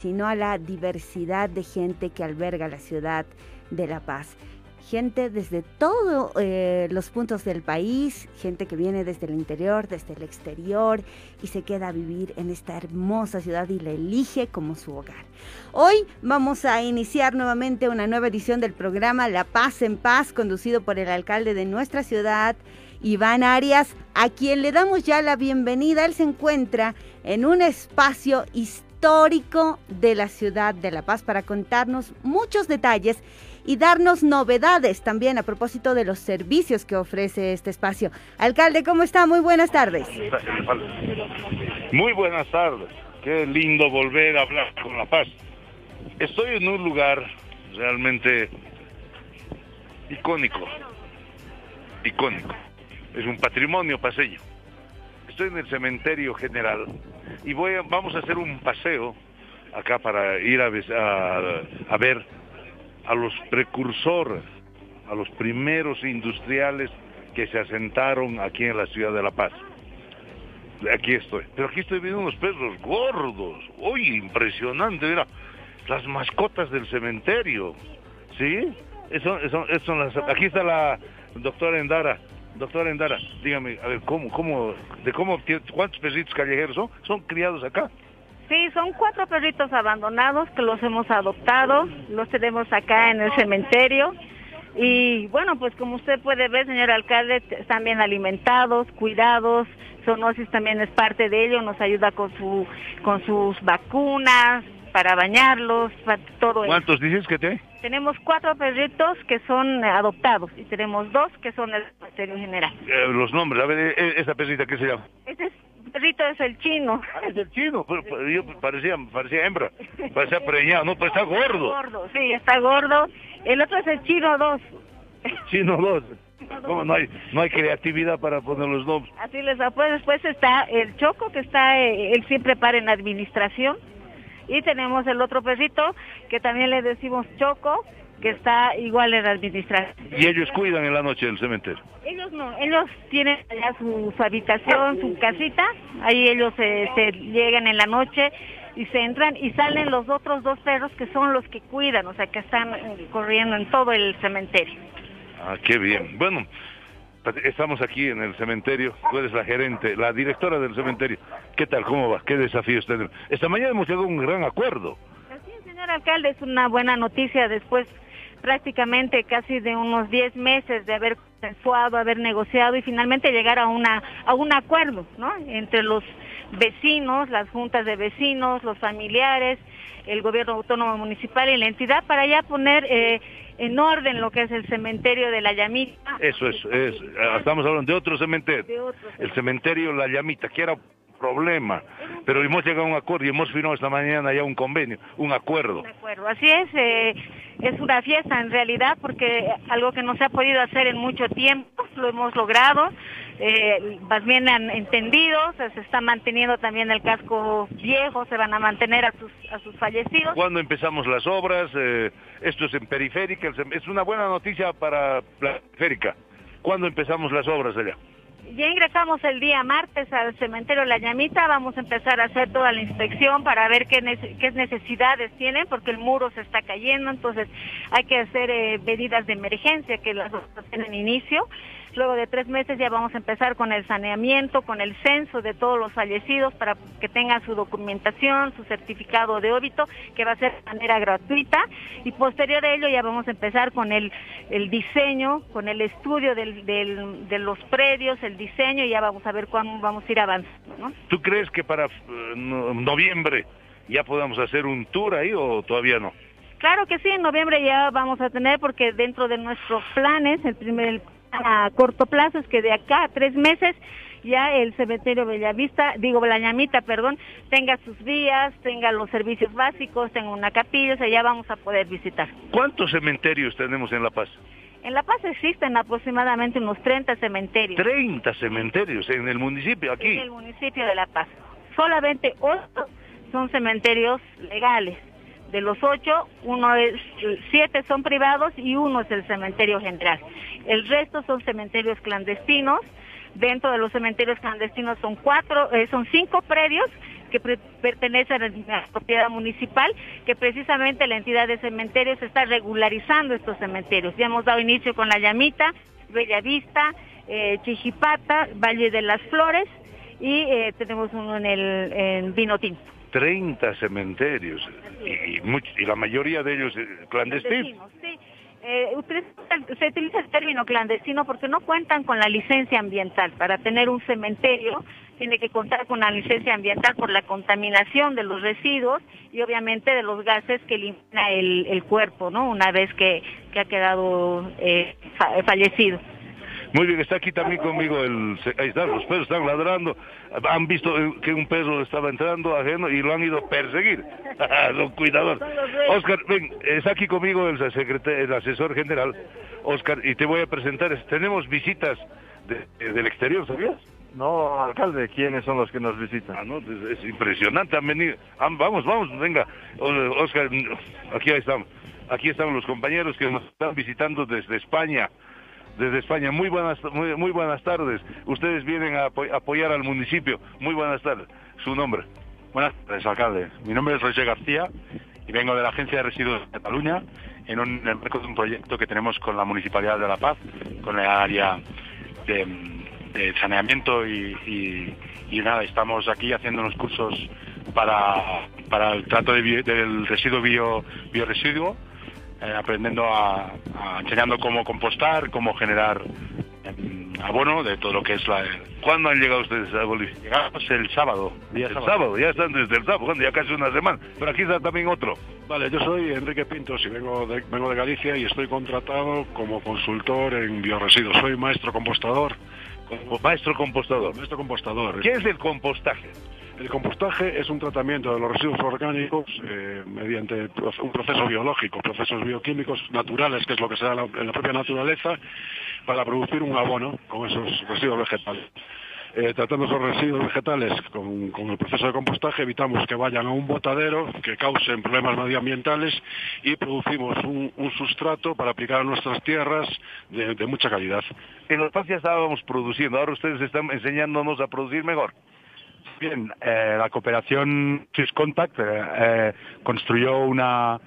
sino a la diversidad de gente que alberga la ciudad de La Paz gente desde todos eh, los puntos del país, gente que viene desde el interior, desde el exterior y se queda a vivir en esta hermosa ciudad y la elige como su hogar. Hoy vamos a iniciar nuevamente una nueva edición del programa La Paz en Paz, conducido por el alcalde de nuestra ciudad, Iván Arias, a quien le damos ya la bienvenida. Él se encuentra en un espacio histórico de la ciudad de La Paz para contarnos muchos detalles y darnos novedades también a propósito de los servicios que ofrece este espacio. Alcalde, ¿cómo está? Muy buenas tardes. Muy buenas tardes. Qué lindo volver a hablar con La Paz. Estoy en un lugar realmente icónico. Icónico. Es un patrimonio paseño. Estoy en el cementerio general y voy vamos a hacer un paseo acá para ir a, a ver a los precursores, a los primeros industriales que se asentaron aquí en la ciudad de La Paz. Aquí estoy. Pero aquí estoy viendo unos perros gordos. Uy, impresionante. Mira, las mascotas del cementerio. ¿Sí? Eso, son las, aquí está la doctora Endara. Doctora Endara, dígame, a ver, ¿cómo, cómo, de cómo, cuántos perritos callejeros son? ¿Son criados acá? Sí, son cuatro perritos abandonados que los hemos adoptado, los tenemos acá en el cementerio. Y bueno, pues como usted puede ver, señor alcalde, están bien alimentados, cuidados. Sonosis también es parte de ello, nos ayuda con su con sus vacunas, para bañarlos, para todo ¿Cuántos dices que te? Tenemos cuatro perritos que son adoptados y tenemos dos que son del cementerio general. Eh, los nombres, a ver, eh, eh, esa perrita, ¿qué se llama? Ese perrito es el chino. Ah, es el chino, pero, yo parecía, parecía hembra, parecía preñado, no, pero está gordo. Gordo, sí, está gordo. El otro es el chino 2. Chino 2. ¿Cómo no hay, no hay creatividad para poner los nombres? Así les da, pues después está el Choco, que está, eh, él siempre para en administración. Y tenemos el otro perrito, que también le decimos Choco, que está igual en la administración. ¿Y ellos cuidan en la noche del cementerio? Ellos no, ellos tienen allá su, habitación, su casita, ahí ellos se llegan en la noche y se entran y salen los otros dos perros que son los que cuidan, o sea, que están corriendo en todo el cementerio. Ah, qué bien. Bueno, estamos aquí en el cementerio, tú eres la gerente, la directora del cementerio. ¿Qué tal? ¿Cómo va? ¿Qué desafíos tenemos? Esta mañana hemos llegado a un gran acuerdo. Así señor alcalde, es una buena noticia después prácticamente casi de unos 10 meses de haber consensuado, haber negociado y finalmente llegar a una a un acuerdo, ¿no? Entre los vecinos, las juntas de vecinos, los familiares, el gobierno autónomo municipal y la entidad para ya poner eh, en orden lo que es el cementerio de la Llamita. Eso es, es estamos hablando de otro cementerio, el cementerio La Llamita, que era problema, pero hemos llegado a un acuerdo y hemos firmado esta mañana ya un convenio, un acuerdo. De acuerdo, así es, eh, es una fiesta en realidad porque algo que no se ha podido hacer en mucho tiempo, lo hemos logrado, eh, más bien han entendido, se, está manteniendo también el casco viejo, se van a mantener a sus, a sus fallecidos. ¿Cuándo empezamos las obras? Eh, esto es en periférica, es una buena noticia para la periférica. ¿Cuándo empezamos las obras allá? Ya ingresamos el día martes al cementerio La Llamita, vamos a empezar a hacer toda la inspección para ver qué, necesidades tienen, porque el muro se está cayendo, entonces hay que hacer eh, medidas de emergencia que las tienen inicio. Luego de tres meses ya vamos a empezar con el saneamiento, con el censo de todos los fallecidos para que tengan su documentación, su certificado de óbito, que va a ser de manera gratuita. Y posterior a ello ya vamos a empezar con el, diseño, con el estudio de los predios, el diseño, y ya vamos a ver cuándo vamos a ir avanzando. ¿Tú crees que para eh, noviembre ya podamos hacer un tour ahí o todavía no? Claro que sí, en noviembre ya vamos a tener, porque dentro de nuestros planes, el primer a corto plazo es que de acá a tres meses ya el cementerio Bellavista, digo Blañamita, perdón, tenga sus vías, tenga los servicios básicos, tenga una capilla, o sea, ya vamos a poder visitar. ¿Cuántos cementerios tenemos en La Paz? En La Paz existen aproximadamente unos 30 cementerios. 30 cementerios en el municipio, aquí. En el municipio de La Paz. Solamente 8 son cementerios legales. De los ocho, uno es, siete son privados y uno es el cementerio general. El resto son cementerios clandestinos. Dentro de los cementerios clandestinos son cuatro, eh, son cinco predios que pertenecen a la propiedad municipal, que precisamente la entidad de cementerios está regularizando estos cementerios. Ya hemos dado inicio con La Llamita, Bellavista, eh, Chijipata, Valle de las Flores y eh, tenemos uno en el en Vinotín. 30 cementerios y, la mayoría de ellos eh, clandestinos. Sí. Eh, se utiliza el término clandestino porque no cuentan con la licencia ambiental. Para tener un cementerio tiene que contar con la licencia ambiental por la contaminación de los residuos y obviamente de los gases que elimina el, cuerpo, ¿no? Una vez que, ha quedado eh, fallecido. Muy bien, está aquí también conmigo el... Ahí están, los perros están ladrando. Han visto que un perro estaba entrando ajeno y lo han ido a perseguir. Los cuidadores. Oscar, ven, está aquí conmigo el, el asesor general, Oscar, y te voy a presentar. Tenemos visitas del exterior, ¿sabías? No, alcalde, ¿quiénes son los que nos visitan? Ah, no, es, impresionante, han venido. vamos, vamos, venga. Oscar, aquí estamos. Aquí están los compañeros que nos están visitando desde España desde España. Muy buenas, muy, buenas tardes. Ustedes vienen a apoyar al municipio. Muy buenas tardes. Su nombre. Buenas tardes, alcalde. Mi nombre es Roger García y vengo de la Agencia de Residuos de Cataluña en, un, el marco de un proyecto que tenemos con la Municipalidad de La Paz, con el área de, saneamiento y, nada, estamos aquí haciendo unos cursos para, el trato del residuo bio, bioresiduo eh, aprendiendo a, enseñando cómo compostar, cómo generar em, abono de todo lo que es la... ¿Cuándo han llegado ustedes a Bolivia? Llegamos el sábado. el sábado. ya están desde el sábado, ya casi una semana. Pero aquí está también otro. Vale, yo soy Enrique Pintos y vengo de, vengo de Galicia y estoy contratado como consultor en bioresiduos. Soy maestro compostador. maestro compostador. Maestro compostador. ¿Qué es el compostaje? El compostaje es un tratamiento de los residuos orgánicos eh, mediante un proceso biológico, procesos bioquímicos naturales, que es lo que se da en la, propia naturaleza, para producir un abono con esos residuos vegetales. Eh, tratando esos residuos vegetales con, el proceso de compostaje evitamos que vayan a un botadero, que causen problemas medioambientales y producimos un, sustrato para aplicar a nuestras tierras de, mucha calidad. En la ya estábamos produciendo, ahora ustedes están enseñándonos a producir mejor. Bien, eh, la cooperación Swiss Contact eh, eh, construyó una,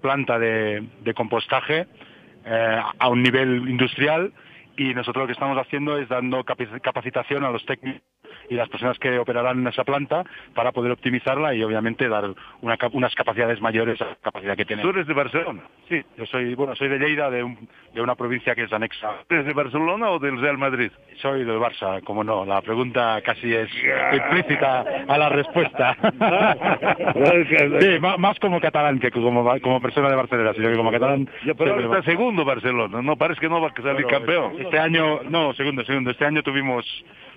planta de, compostaje a un nivel industrial y nosotros lo que estamos haciendo es dando capacitación a los técnicos y las personas que operarán en esa planta para poder optimizarla y obviamente dar unas capacidades mayores a la capacidad que tiene. ¿Tú eres de Barcelona? Sí, yo soy, bueno, soy de Lleida, de, una provincia que es anexa. ¿Eres de Barcelona o del Real Madrid? Soy del Barça, como no, la pregunta casi es implícita a la respuesta. sí, más, como catalán que como, como persona de Barcelona, sino que como catalán. pero está segundo Barcelona, no parece que no va a salir campeón. Este año, no, segundo, segundo, este año tuvimos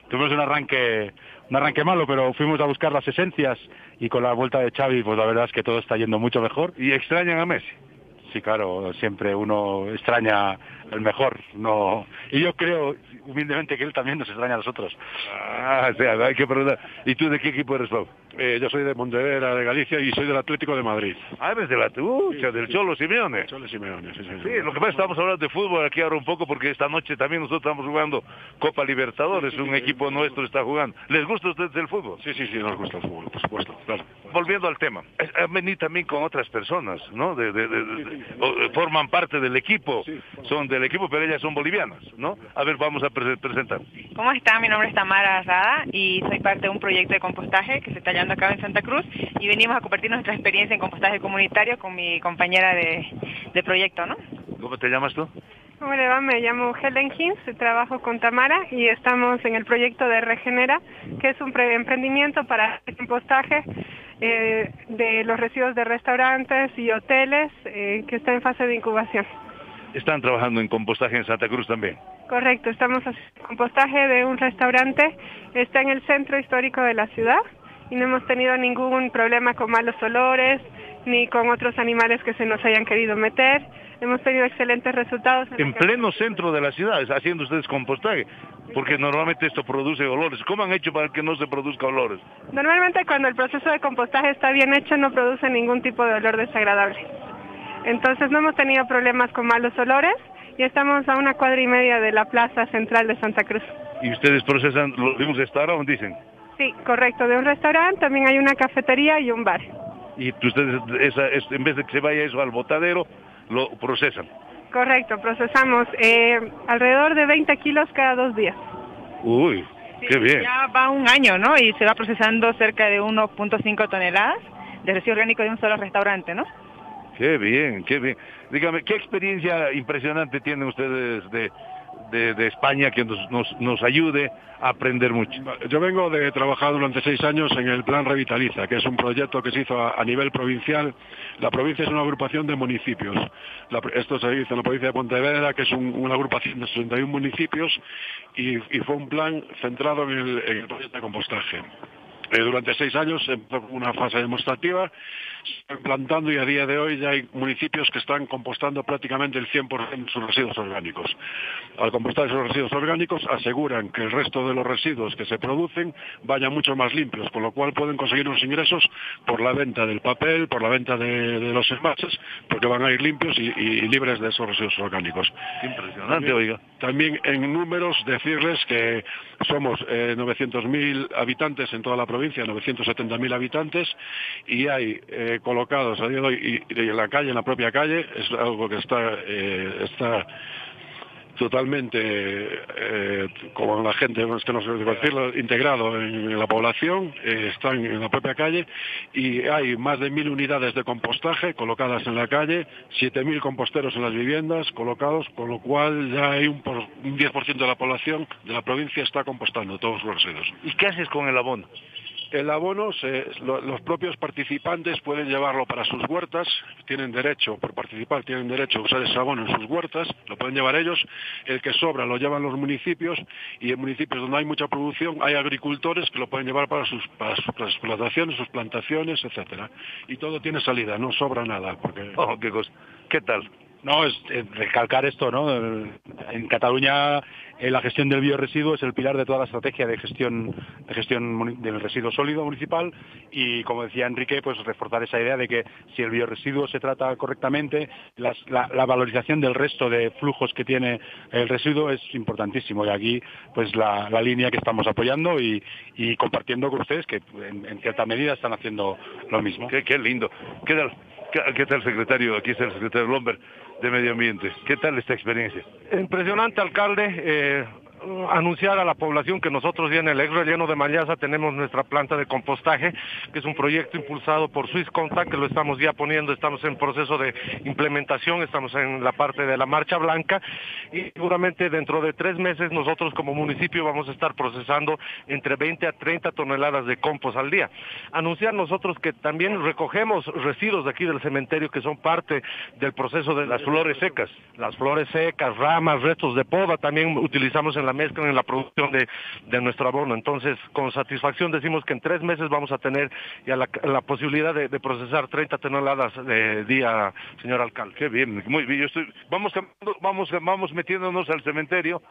tuvimos un arranque un arranque malo, pero fuimos a buscar las esencias y con la vuelta de Xavi, pues la verdad es que todo está yendo mucho mejor. ¿Y extrañan a Messi? Sí, claro, siempre uno extraña el mejor, no. Y yo creo humildemente que él también nos extraña a nosotros. Ah, o sea, hay que preguntar. ¿Y tú de qué equipo eres, Pau? Eh, yo soy de Montevera, de Galicia, y soy del Atlético de Madrid. Ah, eres del Atlético, del Cholo Simeone. Cholo Simeone, sí, sí, sí. lo que pasa es que estamos hablando de fútbol aquí ahora un poco, porque esta noche también nosotros estamos jugando Copa Libertadores, un equipo nuestro está jugando. ¿Les gusta a ustedes el fútbol? Sí, sí, sí, nos gusta el fútbol, por supuesto, claro. Volviendo al tema, han venido también con otras personas, ¿no? De, forman parte del equipo, son del equipo, pero ellas son bolivianas, ¿no? A ver, vamos a presentar. ¿Cómo está? Mi nombre es Tamara Rada y soy parte de un proyecto de compostaje que se está llevando a cabo en Santa Cruz y venimos a compartir nuestra experiencia en compostaje comunitario con mi compañera de, proyecto, ¿no? ¿Cómo te llamas tú? ¿Cómo le va? Me llamo Helen Hins, trabajo con Tamara y estamos en el proyecto de Regenera, que es un emprendimiento para el compostaje eh, de los residuos de restaurantes y hoteles eh, que está en fase de incubación. ¿Están trabajando en compostaje en Santa Cruz también? Correcto, estamos haciendo compostaje de un restaurante, está en el centro histórico de la ciudad y no hemos tenido ningún problema con malos olores ni con otros animales que se nos hayan querido meter. Hemos tenido excelentes resultados. En, pleno centro de la ciudad, haciendo ustedes compostaje, porque normalmente esto produce olores. ¿Cómo han hecho para que no se produzca olores? Normalmente cuando el proceso de compostaje está bien hecho no produce ningún tipo de olor desagradable. Entonces no hemos tenido problemas con malos olores y estamos a una cuadra y media de la plaza central de Santa Cruz. ¿Y ustedes procesan, lo vimos estar o dicen? Sí, correcto, de un restaurante, también hay una cafetería y un bar. Y ustedes, esa, es- en vez de que se vaya eso al botadero, lo procesan. Correcto, procesamos eh, alrededor de 20 kilos cada dos días. Uy, qué bien. Ya va un año, ¿no? Y se va procesando cerca de 1.5 toneladas de residuo orgánico de un solo restaurante, ¿no? Qué bien, qué bien. Dígame, ¿qué experiencia impresionante tienen ustedes de, de, España que nos, nos, ayude a aprender mucho? Yo vengo de trabajar durante seis años en el Plan Revitaliza, que es un proyecto que se hizo a, nivel provincial. La provincia es una agrupación de municipios. Esto se hizo en la provincia de Pontevedra, que es un- una agrupación de 61 municipios, y, fue un plan centrado en el, en proyecto de compostaje. Eh, durante seis años empezó una fase demostrativa, implantando y a día de hoy ya hay municipios que están compostando prácticamente el 100% de sus residuos orgánicos. Al compostar esos residuos orgánicos aseguran que el resto de los residuos que se producen vayan mucho más limpios, con lo cual pueden conseguir unos ingresos por la venta del papel, por la venta de, de los envases, porque van a ir limpios y, y libres de esos residuos orgánicos. Impresionante, oiga. También en números decirles que somos eh, 900.000 habitantes en toda la provincia, 970.000 habitantes, y hay eh, colocados de hoy y, en la calle, en la propia calle, es algo que está, eh, está totalmente, eh, como la gente, que no sé decirlo, integrado en, la población, eh, están en la propia calle y hay más de mil unidades de compostaje colocadas en la calle, 7.000 composteros en las viviendas colocados, con lo cual ya hay un, por- un 10% de la población de la provincia está compostando todos los residuos. ¿Y qué haces con el abono? El abono, se- lo- los propios participantes pueden llevarlo para sus huertas, tienen derecho, por participar, tienen derecho a usar ese abono en sus huertas, lo pueden llevar ellos, el que sobra lo llevan los municipios y en municipios donde hay mucha producción hay agricultores que lo pueden llevar para sus, para sus explotaciones, sus plantaciones, etcétera. Y todo tiene salida, no sobra nada, porque Oh, qué. ¿Qué tal? No, es recalcar esto, ¿no? En Cataluña eh, la gestión del bioresiduo es el pilar de toda la estrategia de gestión, de gestión del residuo sólido municipal y, como decía Enrique, pues reforzar esa idea de que si el bioresiduo se trata correctamente, la, valorización del resto de flujos que tiene el residuo es importantísimo y aquí pues la, línea que estamos apoyando y, compartiendo con ustedes que en, en cierta medida están haciendo lo mismo. Qué, lindo. ¿Qué tal, qué, tal, secretario? Aquí está el secretario Lomber de Medio Ambiente. ¿Qué tal esta experiencia? Impresionante, alcalde, eh, anunciar a la población que nosotros ya en el ex relleno de Mallaza tenemos nuestra planta de compostaje, que es un proyecto impulsado por Swiss Contact, que lo estamos ya poniendo, estamos en proceso de implementación, estamos en la parte de la marcha blanca y seguramente dentro de tres meses nosotros como municipio vamos a estar procesando entre 20 a 30 toneladas de compost al día. Anunciar nosotros que también recogemos residuos de aquí del cementerio que son parte del proceso de Las flores secas. las flores secas, ramas, restos de poda, también utilizamos en la mezcla, en la producción de, de nuestro abono. Entonces, con satisfacción decimos que en tres meses vamos a tener ya la, la posibilidad de, procesar 30 toneladas de día, señor alcalde. Qué bien, muy bien. Yo estoy, vamos, vamos, vamos metiéndonos al cementerio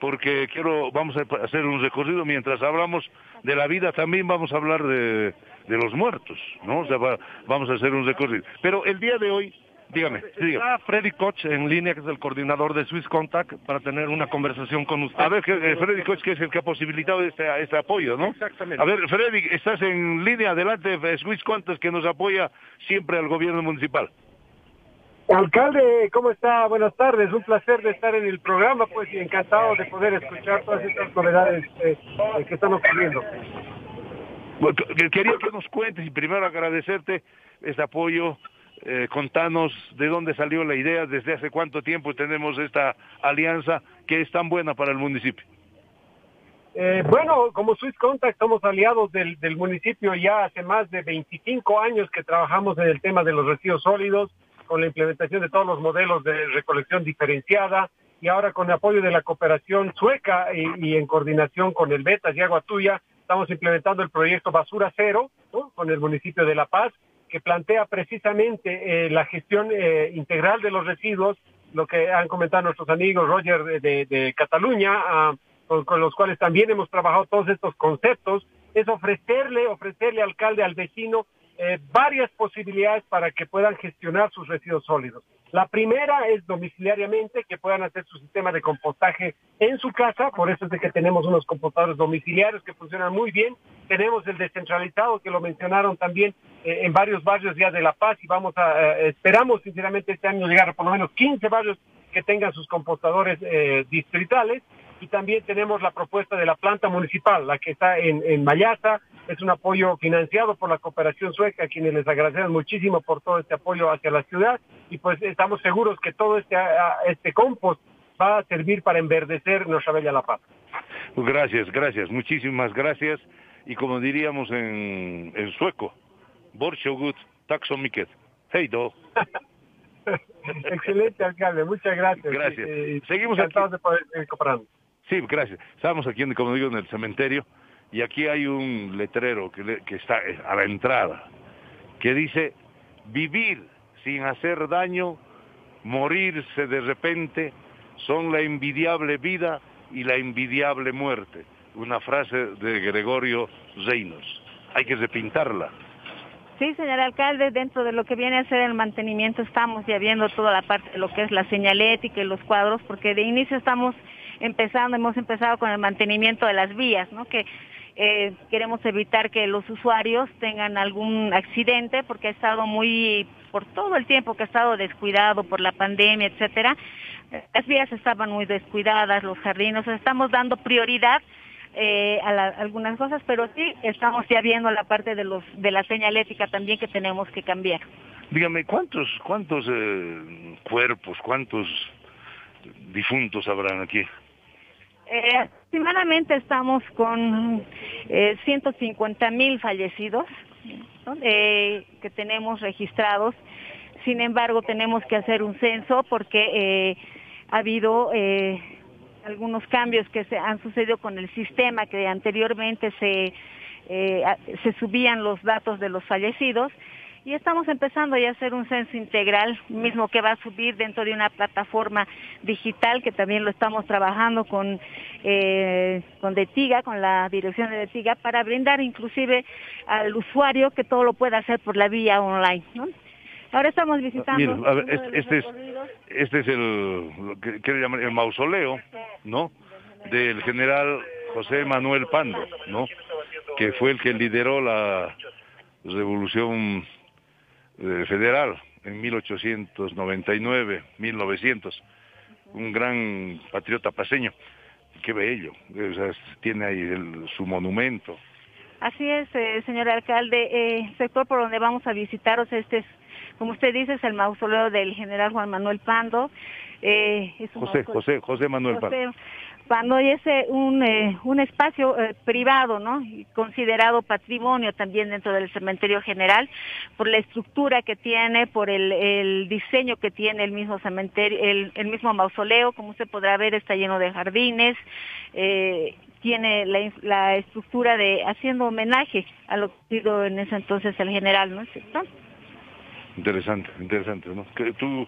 porque quiero, vamos a hacer un recorrido mientras hablamos de la vida, también vamos a hablar de, de los muertos, ¿no? O sea, va- vamos a hacer un recorrido. Pero el día de hoy, dígame, sí, dígame. Está Freddy Koch en línea, que es el coordinador de Swiss Contact, para tener una conversación con usted. A ver, que, eh, Freddy Koch, que es el que ha posibilitado este, este apoyo, ¿no? Exactamente. A ver, Freddy, estás en línea, adelante, eh, Swiss Contas, que nos apoya siempre al gobierno municipal. Alcalde, ¿cómo está? Buenas tardes, un placer de estar en el programa, pues, y encantado de poder escuchar todas estas novedades eh, eh, que están ocurriendo. Bueno, Quería que nos cuentes y primero agradecerte este apoyo. Eh, contanos de dónde salió la idea, desde hace cuánto tiempo tenemos esta alianza que es tan buena para el municipio. Eh, bueno, como Swiss Contact somos aliados del, municipio ya hace más de 25 años que trabajamos en el tema de los residuos sólidos, con la implementación de todos los modelos de recolección diferenciada y ahora con el apoyo de la cooperación sueca y, en coordinación con el Betas y Agua Tuya, estamos implementando el proyecto Basura Cero con el municipio de La Paz, que plantea precisamente eh, la gestión eh, integral de los residuos, lo que han comentado nuestros amigos Roger de, de- de Cataluña, ah, con, con los cuales también hemos trabajado todos estos conceptos, es ofrecerle, ofrecerle alcalde al vecino eh, varias posibilidades para que puedan gestionar sus residuos sólidos. La primera es domiciliariamente, que puedan hacer su sistema de compostaje en su casa, por eso es de que tenemos unos compostadores domiciliarios que funcionan muy bien. Tenemos el descentralizado, que lo mencionaron también eh, en varios barrios ya de La Paz, y vamos a, eh, esperamos sinceramente este año llegar a por lo menos 15 barrios que tengan sus compostadores distritales y también tenemos la propuesta de la planta municipal, la que está en, en Mayasa, es un apoyo financiado por la cooperación sueca, a quienes les agradecemos muchísimo por todo este apoyo hacia la ciudad y pues estamos seguros que todo este, este compost va a servir para enverdecer nuestra bella La Paz. Gracias, gracias, muchísimas gracias y como diríamos en, en sueco, Borshogut, taxomiket, hey do. Excelente, alcalde, muchas gracias. Gracias. Eh, Seguimos aquí. de poder cooperando. Sí, gracias. Estamos aquí, como digo, en el cementerio y aquí hay un letrero que, está eh, a la entrada que dice vivir sin hacer daño, morirse de repente, son la envidiable vida y la envidiable muerte. Una frase de Gregorio Reynolds. Hay que repintarla. Sí, señor alcalde, dentro de lo que viene a ser el mantenimiento estamos ya viendo toda la parte lo que es la señalética y los cuadros, porque de inicio estamos empezando, hemos empezado con el mantenimiento de las vías, ¿no? Que eh, queremos evitar que los usuarios tengan algún accidente, porque ha estado muy, por todo el tiempo que ha estado descuidado por la pandemia, etcétera, las vías estaban muy descuidadas, los jardines, estamos dando prioridad eh, a la- algunas cosas, pero sí estamos ya viendo la parte de los de la señalética también que tenemos que cambiar. Dígame, ¿cuántos, cuántos eh, cuerpos, cuántos difuntos habrán aquí? Eh, aproximadamente estamos con eh, 150 mil fallecidos. Eh, que tenemos registrados. Sin embargo, tenemos que hacer un censo porque eh, ha habido eh, algunos cambios que se han sucedido con el sistema que anteriormente se se subían los datos de los fallecidos y estamos empezando ya a hacer un censo integral, mismo que va a subir dentro de una plataforma digital que también lo estamos trabajando con, eh, con DETIGA, con la dirección de DETIGA, para brindar inclusive al usuario que todo lo pueda hacer por la vía online. ¿no? Ahora estamos visitando... Mire, a ver, este, este es, este es el, lo que quiero llamar el mausoleo, ¿no? Del general José Manuel Pando, ¿no? Que fue el que lideró la revolución eh, federal en 1899, 1900. Un gran patriota paseño. Qué bello. O sea, tiene ahí el- su monumento. Así es, eh, señor alcalde. Eh, sector por donde vamos a visitaros, este es, como usted dice, es el mausoleo del general Juan Manuel Pando. Eh, es un José, mausoleo- José, José Manuel. José Pando y es un, eh, un espacio eh, privado, ¿no? Considerado patrimonio también dentro del cementerio general por la estructura que tiene, por el, el diseño que tiene el mismo cementerio, el, el mismo mausoleo, como usted podrá ver, está lleno de jardines, eh, tiene la, la estructura de haciendo homenaje a lo que hizo en ese entonces el general, ¿no es cierto? Interesante, interesante, ¿no? ¿Qué, ¿Tú,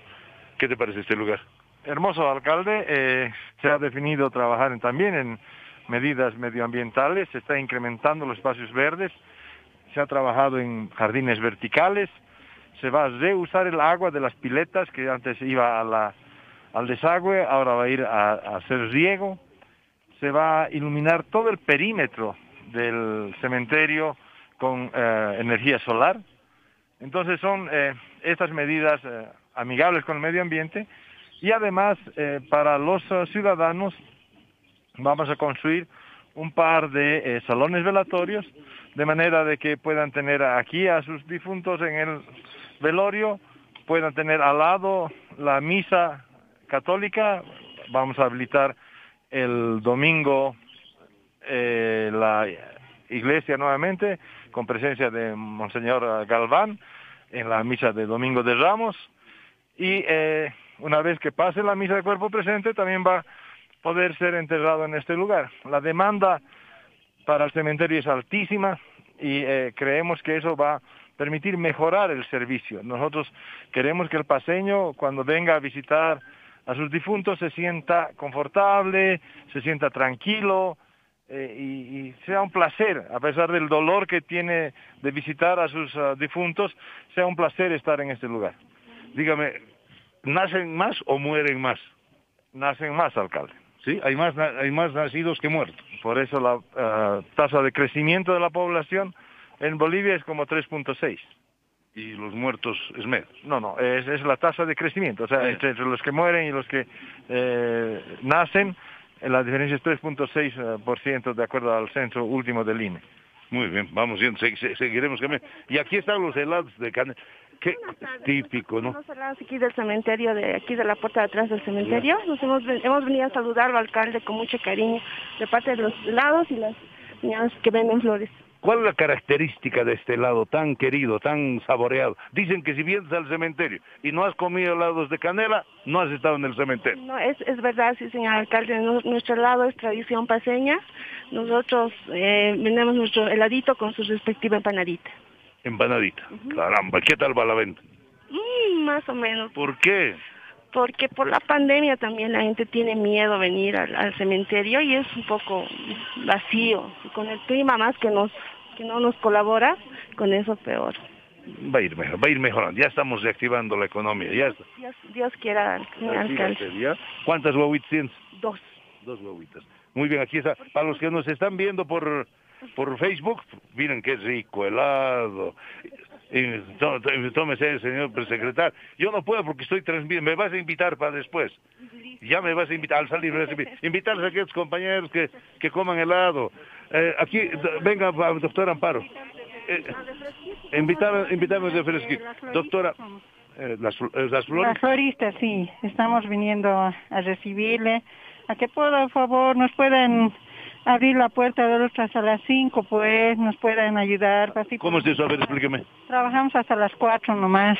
qué te parece este lugar? Hermoso alcalde, eh, se ha definido trabajar también en medidas medioambientales, se está incrementando los espacios verdes, se ha trabajado en jardines verticales, se va a reusar el agua de las piletas que antes iba al desagüe, ahora va a ir a, hacer riego, se va a iluminar todo el perímetro del cementerio con eh, energía solar. Entonces son eh, estas medidas amigables con el medio ambiente y además eh, para los eh, ciudadanos vamos a construir un par de eh, salones velatorios de manera de que puedan tener aquí a sus difuntos en el velorio, puedan tener al lado la misa católica, vamos a habilitar el domingo la iglesia nuevamente con presencia de Monseñor Galván en la misa de Domingo de Ramos. Y eh, una vez que pase la misa de cuerpo presente también va a poder ser enterrado en este lugar. La demanda para el cementerio es altísima y eh, creemos que eso va a permitir mejorar el servicio. Nosotros queremos que el paseño cuando venga a visitar a sus difuntos se sienta confortable, se sienta tranquilo, eh, y, sea un placer, a pesar del dolor que tiene de visitar a sus ah, difuntos, sea un placer estar en este lugar. Dígame, ¿nacen más o mueren más? Nacen más, alcalde. Sí, hay más, hay más nacidos que muertos. Por eso la ah, tasa de crecimiento de la población en Bolivia es como 3.6 y los muertos es menos. No, no, es, es la tasa de crecimiento. O sea, entre, los que mueren y los que eh, nacen, la diferencia es 3.6% de acuerdo al censo último del INE. Muy bien, vamos bien, seguiremos. Y aquí están los helados de canela. Qué típico, ¿no? Estamos aquí del cementerio, de aquí de la puerta de atrás del cementerio. Nos hemos, hemos venido a saludar al alcalde con mucho cariño de parte de los helados y las niñas que venden flores. ¿Cuál es la característica de este helado tan querido, tan saboreado? Dicen que si vienes al cementerio y no has comido helados de canela, no has estado en el cementerio. No, es, es verdad, sí, señor alcalde. Nuestro helado es tradición paseña. Nosotros eh, vendemos nuestro heladito con su respectiva empanadita. Empanadita. Caramba, ¿qué tal va la venta? Mm, más o menos. ¿Por qué? porque por la pandemia también la gente tiene miedo a venir al, cementerio y es un poco vacío. con el clima más que nos que no nos colabora, con eso peor. Va a ir mejor, va a ir mejorando. Ya estamos reactivando la economía, ya está. Dios, Dios quiera, alcalde. ¿Cuántas guaguitas tienes? Dos. Dos guaguitas. Muy bien, aquí está. Para los que nos están viendo por por Facebook, miren qué rico helado tómese, señor secretario. Yo no puedo porque estoy transmitiendo. Me vas a invitar para después. Ya me vas a invitar al salir. invitar a aquellos compañeros que, que coman helado. Eh, aquí, venga, doctora Amparo. Eh, invitar, invitarme de fresquito. Doctora, eh, las, eh, las flores. Las floristas, sí. Estamos viniendo a, a recibirle. A que por favor nos pueden abrir la puerta de los hasta las 5, pues nos pueden ayudar. ¿Cómo es eso? A ver, explíqueme. Trabajamos hasta las 4 nomás.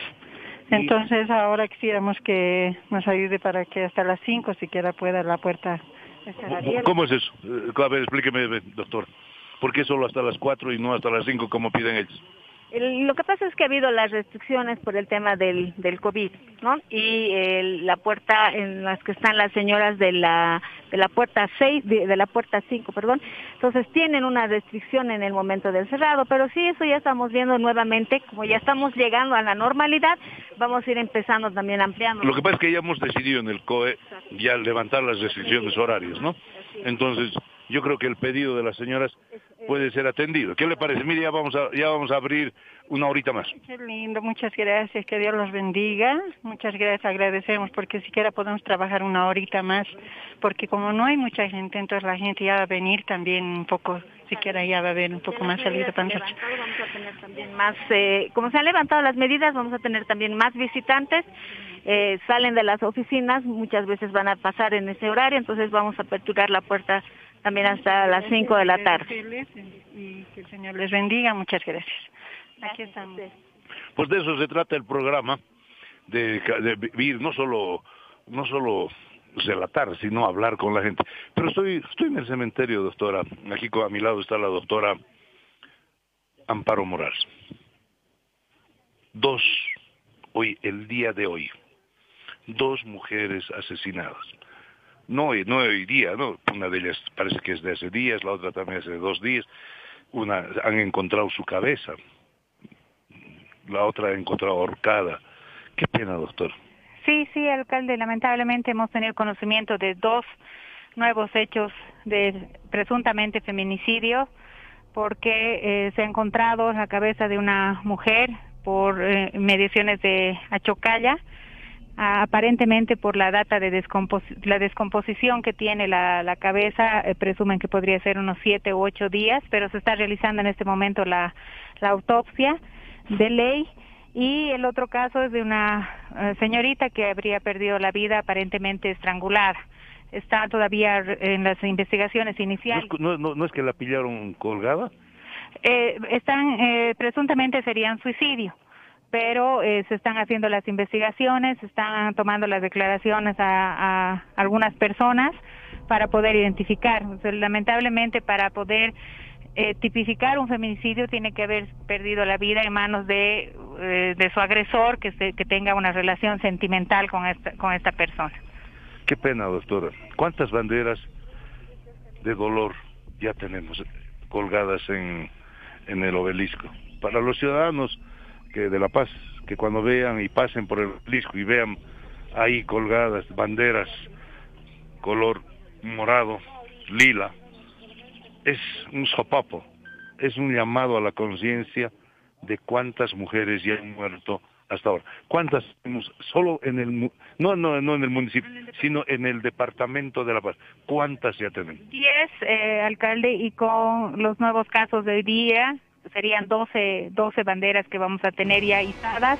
Entonces ahora quisiéramos que nos ayude para que hasta las 5 siquiera pueda la puerta estar abierta. ¿Cómo es eso? Eh, a ver, explíqueme, doctor. ¿Por qué solo hasta las 4 y no hasta las 5 como piden ellos? Lo que pasa es que ha habido las restricciones por el tema del, del COVID, ¿no? Y la puerta en las que están las señoras de la de la puerta 6, de, la puerta 5, perdón. Entonces tienen una restricción en el momento del cerrado, pero sí eso ya estamos viendo nuevamente, como ya estamos llegando a la normalidad, vamos a ir empezando también ampliando. Lo que pasa es que ya hemos decidido en el COE ya levantar las restricciones horarias, ¿no? Entonces, yo creo que el pedido de las señoras puede ser atendido. ¿Qué le parece? Mire, ya vamos a, ya vamos a abrir una horita más. Qué lindo, muchas gracias, que Dios los bendiga. Muchas gracias, agradecemos porque siquiera podemos trabajar una horita más, porque como no hay mucha gente, entonces la gente ya va a venir también un poco, siquiera ya va a haber un poco más salida Vamos a tener también más, eh, como se han levantado las medidas, vamos a tener también más visitantes. Eh, salen de las oficinas, muchas veces van a pasar en ese horario, entonces vamos a aperturar la puerta también hasta las 5 de la tarde. Y que el Señor les bendiga, muchas gracias. Aquí estamos. Pues de eso se trata el programa, de, de vivir no solo, no solo relatar, sino hablar con la gente. Pero estoy, estoy en el cementerio, doctora. Aquí a mi lado está la doctora Amparo Morales. Dos, hoy, el día de hoy, dos mujeres asesinadas no, no hoy día, ¿no? Una de ellas parece que es de hace días, la otra también es de dos días. Una han encontrado su cabeza, la otra ha encontrado ahorcada. Qué pena, doctor. Sí, sí, alcalde, lamentablemente hemos tenido conocimiento de dos nuevos hechos de presuntamente feminicidio porque eh, se ha encontrado la cabeza de una mujer por eh, mediaciones de Achocalla aparentemente por la data de la descomposición que tiene la, cabeza, eh, presumen que podría ser unos siete u ocho días, pero se está realizando en este momento la, autopsia de ley. Y el otro caso es de una eh, señorita que habría perdido la vida aparentemente estrangulada. Está todavía en las investigaciones iniciales. ¿No, no, no es que la pillaron colgada? Eh, están, presuntamente serían suicidio pero eh, se están haciendo las investigaciones, se están tomando las declaraciones a, algunas personas para poder identificar. lamentablemente, para poder eh, tipificar un feminicidio tiene que haber perdido la vida en manos de, eh, de su agresor, que, que tenga una relación sentimental con esta, persona. Qué pena, doctora. ¿Cuántas banderas de dolor ya tenemos colgadas en el obelisco? Para los ciudadanos que de La Paz, que cuando vean y pasen por el obelisco y vean ahí colgadas banderas color morado, lila, es un sopapo, es un llamado a la conciencia de cuántas mujeres ya han muerto hasta ahora. ¿Cuántas tenemos solo en el no no no en el municipio, sino en el departamento de La Paz? ¿Cuántas ya tenemos? Diez, eh, alcalde, y con los nuevos casos de hoy día serían 12, 12 banderas que vamos a tener ya izadas.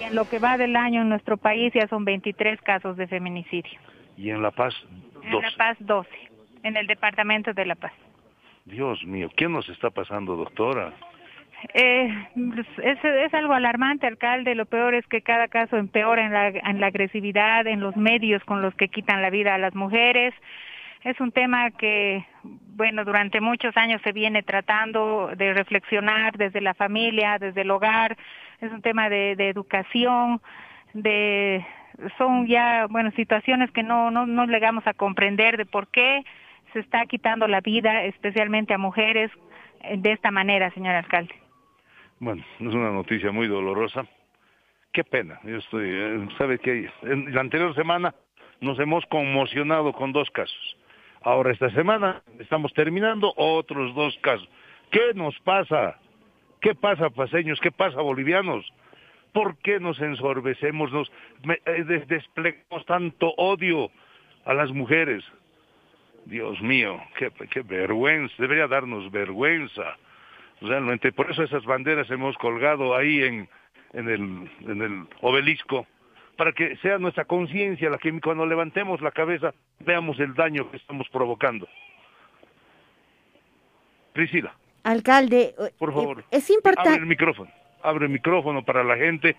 Y en lo que va del año en nuestro país ya son 23 casos de feminicidio. Y en La Paz, En La Paz, 12. En el departamento de La Paz. Dios mío, ¿qué nos está pasando, doctora? Eh, es, es, algo alarmante, alcalde. Lo peor es que cada caso empeora en la, en la agresividad, en los medios con los que quitan la vida a las mujeres. Es un tema que, bueno, durante muchos años se viene tratando de reflexionar desde la familia, desde el hogar. Es un tema de, de educación, de son ya, bueno, situaciones que no, no, no llegamos a comprender de por qué se está quitando la vida, especialmente a mujeres, eh, de esta manera, señor alcalde. Bueno, es una noticia muy dolorosa. Qué pena. Yo estoy, eh, sabe que en la anterior semana nos hemos conmocionado con dos casos. Ahora esta semana estamos terminando otros dos casos. ¿Qué nos pasa? ¿Qué pasa, paseños? ¿Qué pasa, bolivianos? ¿Por qué nos ensorbecemos, nos eh, desplegamos tanto odio a las mujeres? Dios mío, qué, vergüenza, debería darnos vergüenza realmente. Por eso esas banderas hemos colgado ahí en el obelisco, para que sea nuestra conciencia la que cuando levantemos la cabeza veamos el daño que estamos provocando. Priscila. Alcalde, por favor, eh, es importante. Abre el micrófono, abre el micrófono para la gente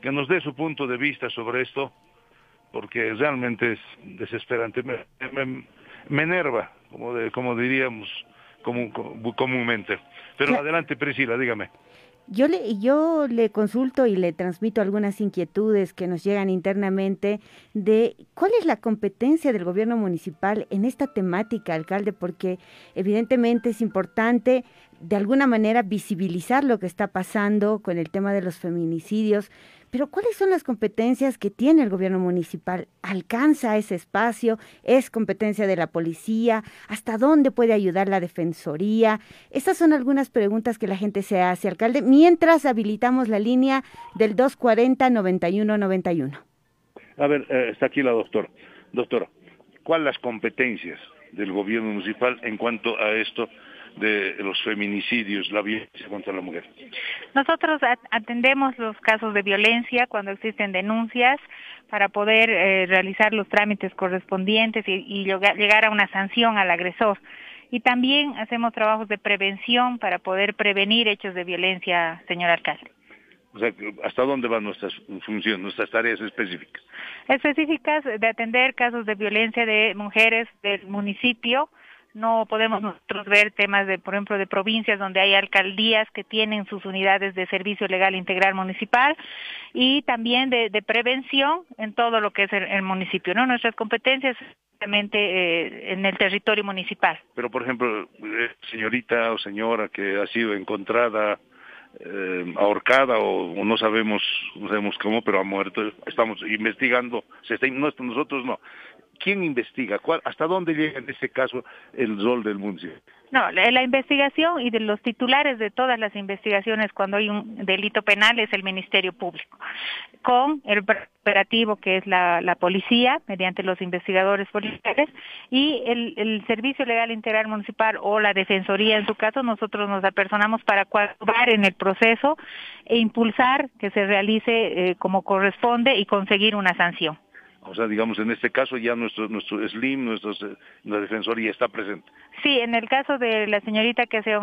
que nos dé su punto de vista sobre esto, porque realmente es desesperante, me, me, me enerva, como, de, como diríamos comúnmente. Pero adelante, Priscila, dígame. Yo le, yo le consulto y le transmito algunas inquietudes que nos llegan internamente de cuál es la competencia del gobierno municipal en esta temática, alcalde, porque evidentemente es importante de alguna manera visibilizar lo que está pasando con el tema de los feminicidios, pero ¿cuáles son las competencias que tiene el gobierno municipal? ¿Alcanza ese espacio? ¿Es competencia de la policía? ¿Hasta dónde puede ayudar la defensoría? Estas son algunas preguntas que la gente se hace, alcalde, mientras habilitamos la línea del 240-9191. A ver, eh, está aquí la doctora. Doctora, ¿cuáles las competencias del gobierno municipal en cuanto a esto de los feminicidios, la violencia contra la mujer? Nosotros atendemos los casos de violencia cuando existen denuncias para poder eh, realizar los trámites correspondientes y, y llegar a una sanción al agresor. Y también hacemos trabajos de prevención para poder prevenir hechos de violencia, señor alcalde. O sea, ¿hasta dónde van nuestras funciones, nuestras tareas específicas? Específicas de atender casos de violencia de mujeres del municipio, no podemos nosotros ver temas de, por ejemplo, de provincias donde hay alcaldías que tienen sus unidades de servicio legal integral municipal y también de, prevención en todo lo que es el, municipio, ¿no? Nuestras competencias eh, en el territorio municipal. Pero, por ejemplo, eh, señorita o señora que ha sido encontrada eh, ahorcada o, no sabemos no sabemos cómo pero ha muerto estamos investigando se está no, nosotros no ¿Quién investiga? ¿Hasta dónde llega en este caso el rol del municipio? No, la, investigación y de los titulares de todas las investigaciones cuando hay un delito penal es el Ministerio Público, con el operativo que es la, policía, mediante los investigadores policiales, y el, el, Servicio Legal Integral Municipal o la Defensoría en su caso, nosotros nos apersonamos para coadyuvar en el proceso e impulsar que se realice eh, como corresponde y conseguir una sanción. O sea, digamos, en este caso ya nuestro, nuestro SLIM, nuestro, la defensoría está presente. Sí, en el caso de la señorita que, se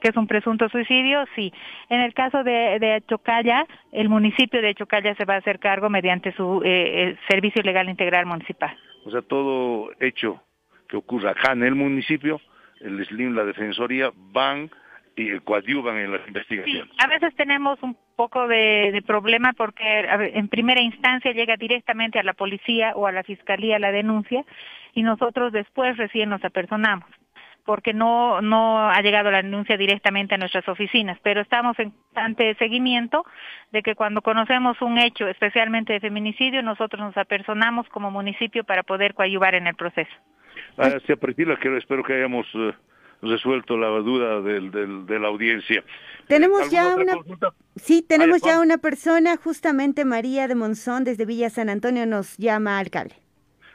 que es un presunto suicidio, sí. En el caso de, de Chocalla, el municipio de Chocalla se va a hacer cargo mediante su eh, eh, Servicio Legal Integral Municipal. O sea, todo hecho que ocurra acá en el municipio, el SLIM, la defensoría, van y coadyuvan en las investigaciones. Sí, a veces tenemos un poco de, problema porque en primera instancia llega directamente a la policía o a la fiscalía la denuncia y nosotros después recién nos apersonamos. porque no, no ha llegado la denuncia directamente a nuestras oficinas, pero estamos en constante seguimiento de que cuando conocemos un hecho, especialmente de feminicidio, nosotros nos apersonamos como municipio para poder coadyuvar en el proceso. Hacia Priscila, que espero que hayamos eh, resuelto la duda del, del, de la audiencia. Tenemos ya ¿Alguna una... consulta? Sí, tenemos ya una persona, justamente María de Monzón, desde Villa San Antonio, nos llama alcalde.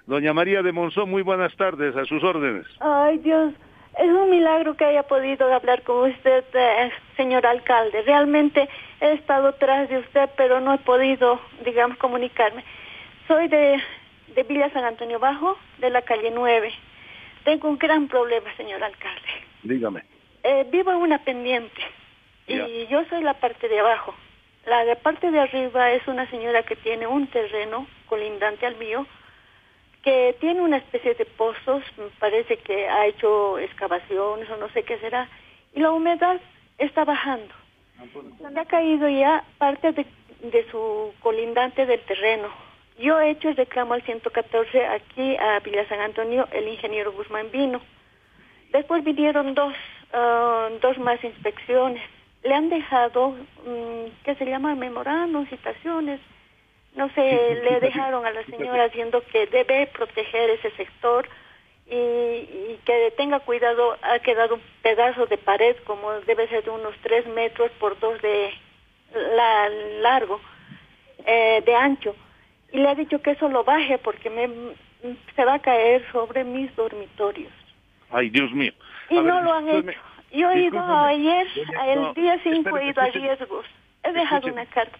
Doña María de Monzón, muy buenas tardes, a sus órdenes. Ay, Dios, es un milagro que haya podido hablar con usted, eh, señor alcalde. Realmente he estado tras de usted, pero no he podido, digamos, comunicarme. Soy de, de Villa San Antonio Bajo, de la calle 9. Tengo un gran problema, señor alcalde. Dígame. Eh, vivo en una pendiente y yo soy la parte de abajo. La de parte de arriba es una señora que tiene un terreno colindante al mío que tiene una especie de pozos, parece que ha hecho excavaciones o no sé qué será, y la humedad está bajando. Se ha caído ya parte de, de su colindante del terreno. Yo he hecho el reclamo al 114 aquí a Villa San Antonio, el ingeniero Guzmán vino. Después vinieron dos, ah, dos más inspecciones. Le han dejado, mm, ¿qué se llama? Memorandos, citaciones. No sé, le dejaron a la señora diciendo que debe proteger ese sector y, y que tenga cuidado. Ha quedado un pedazo de pared como debe ser de unos tres metros por dos de la, largo, eh, de ancho. Y le ha dicho que eso lo baje porque me, se va a caer sobre mis dormitorios. Ay, Dios mío. Y ver, no lo han hecho. Yo he ido ayer, el día 5 he ido a riesgos. He dejado Escúcheme. una carta.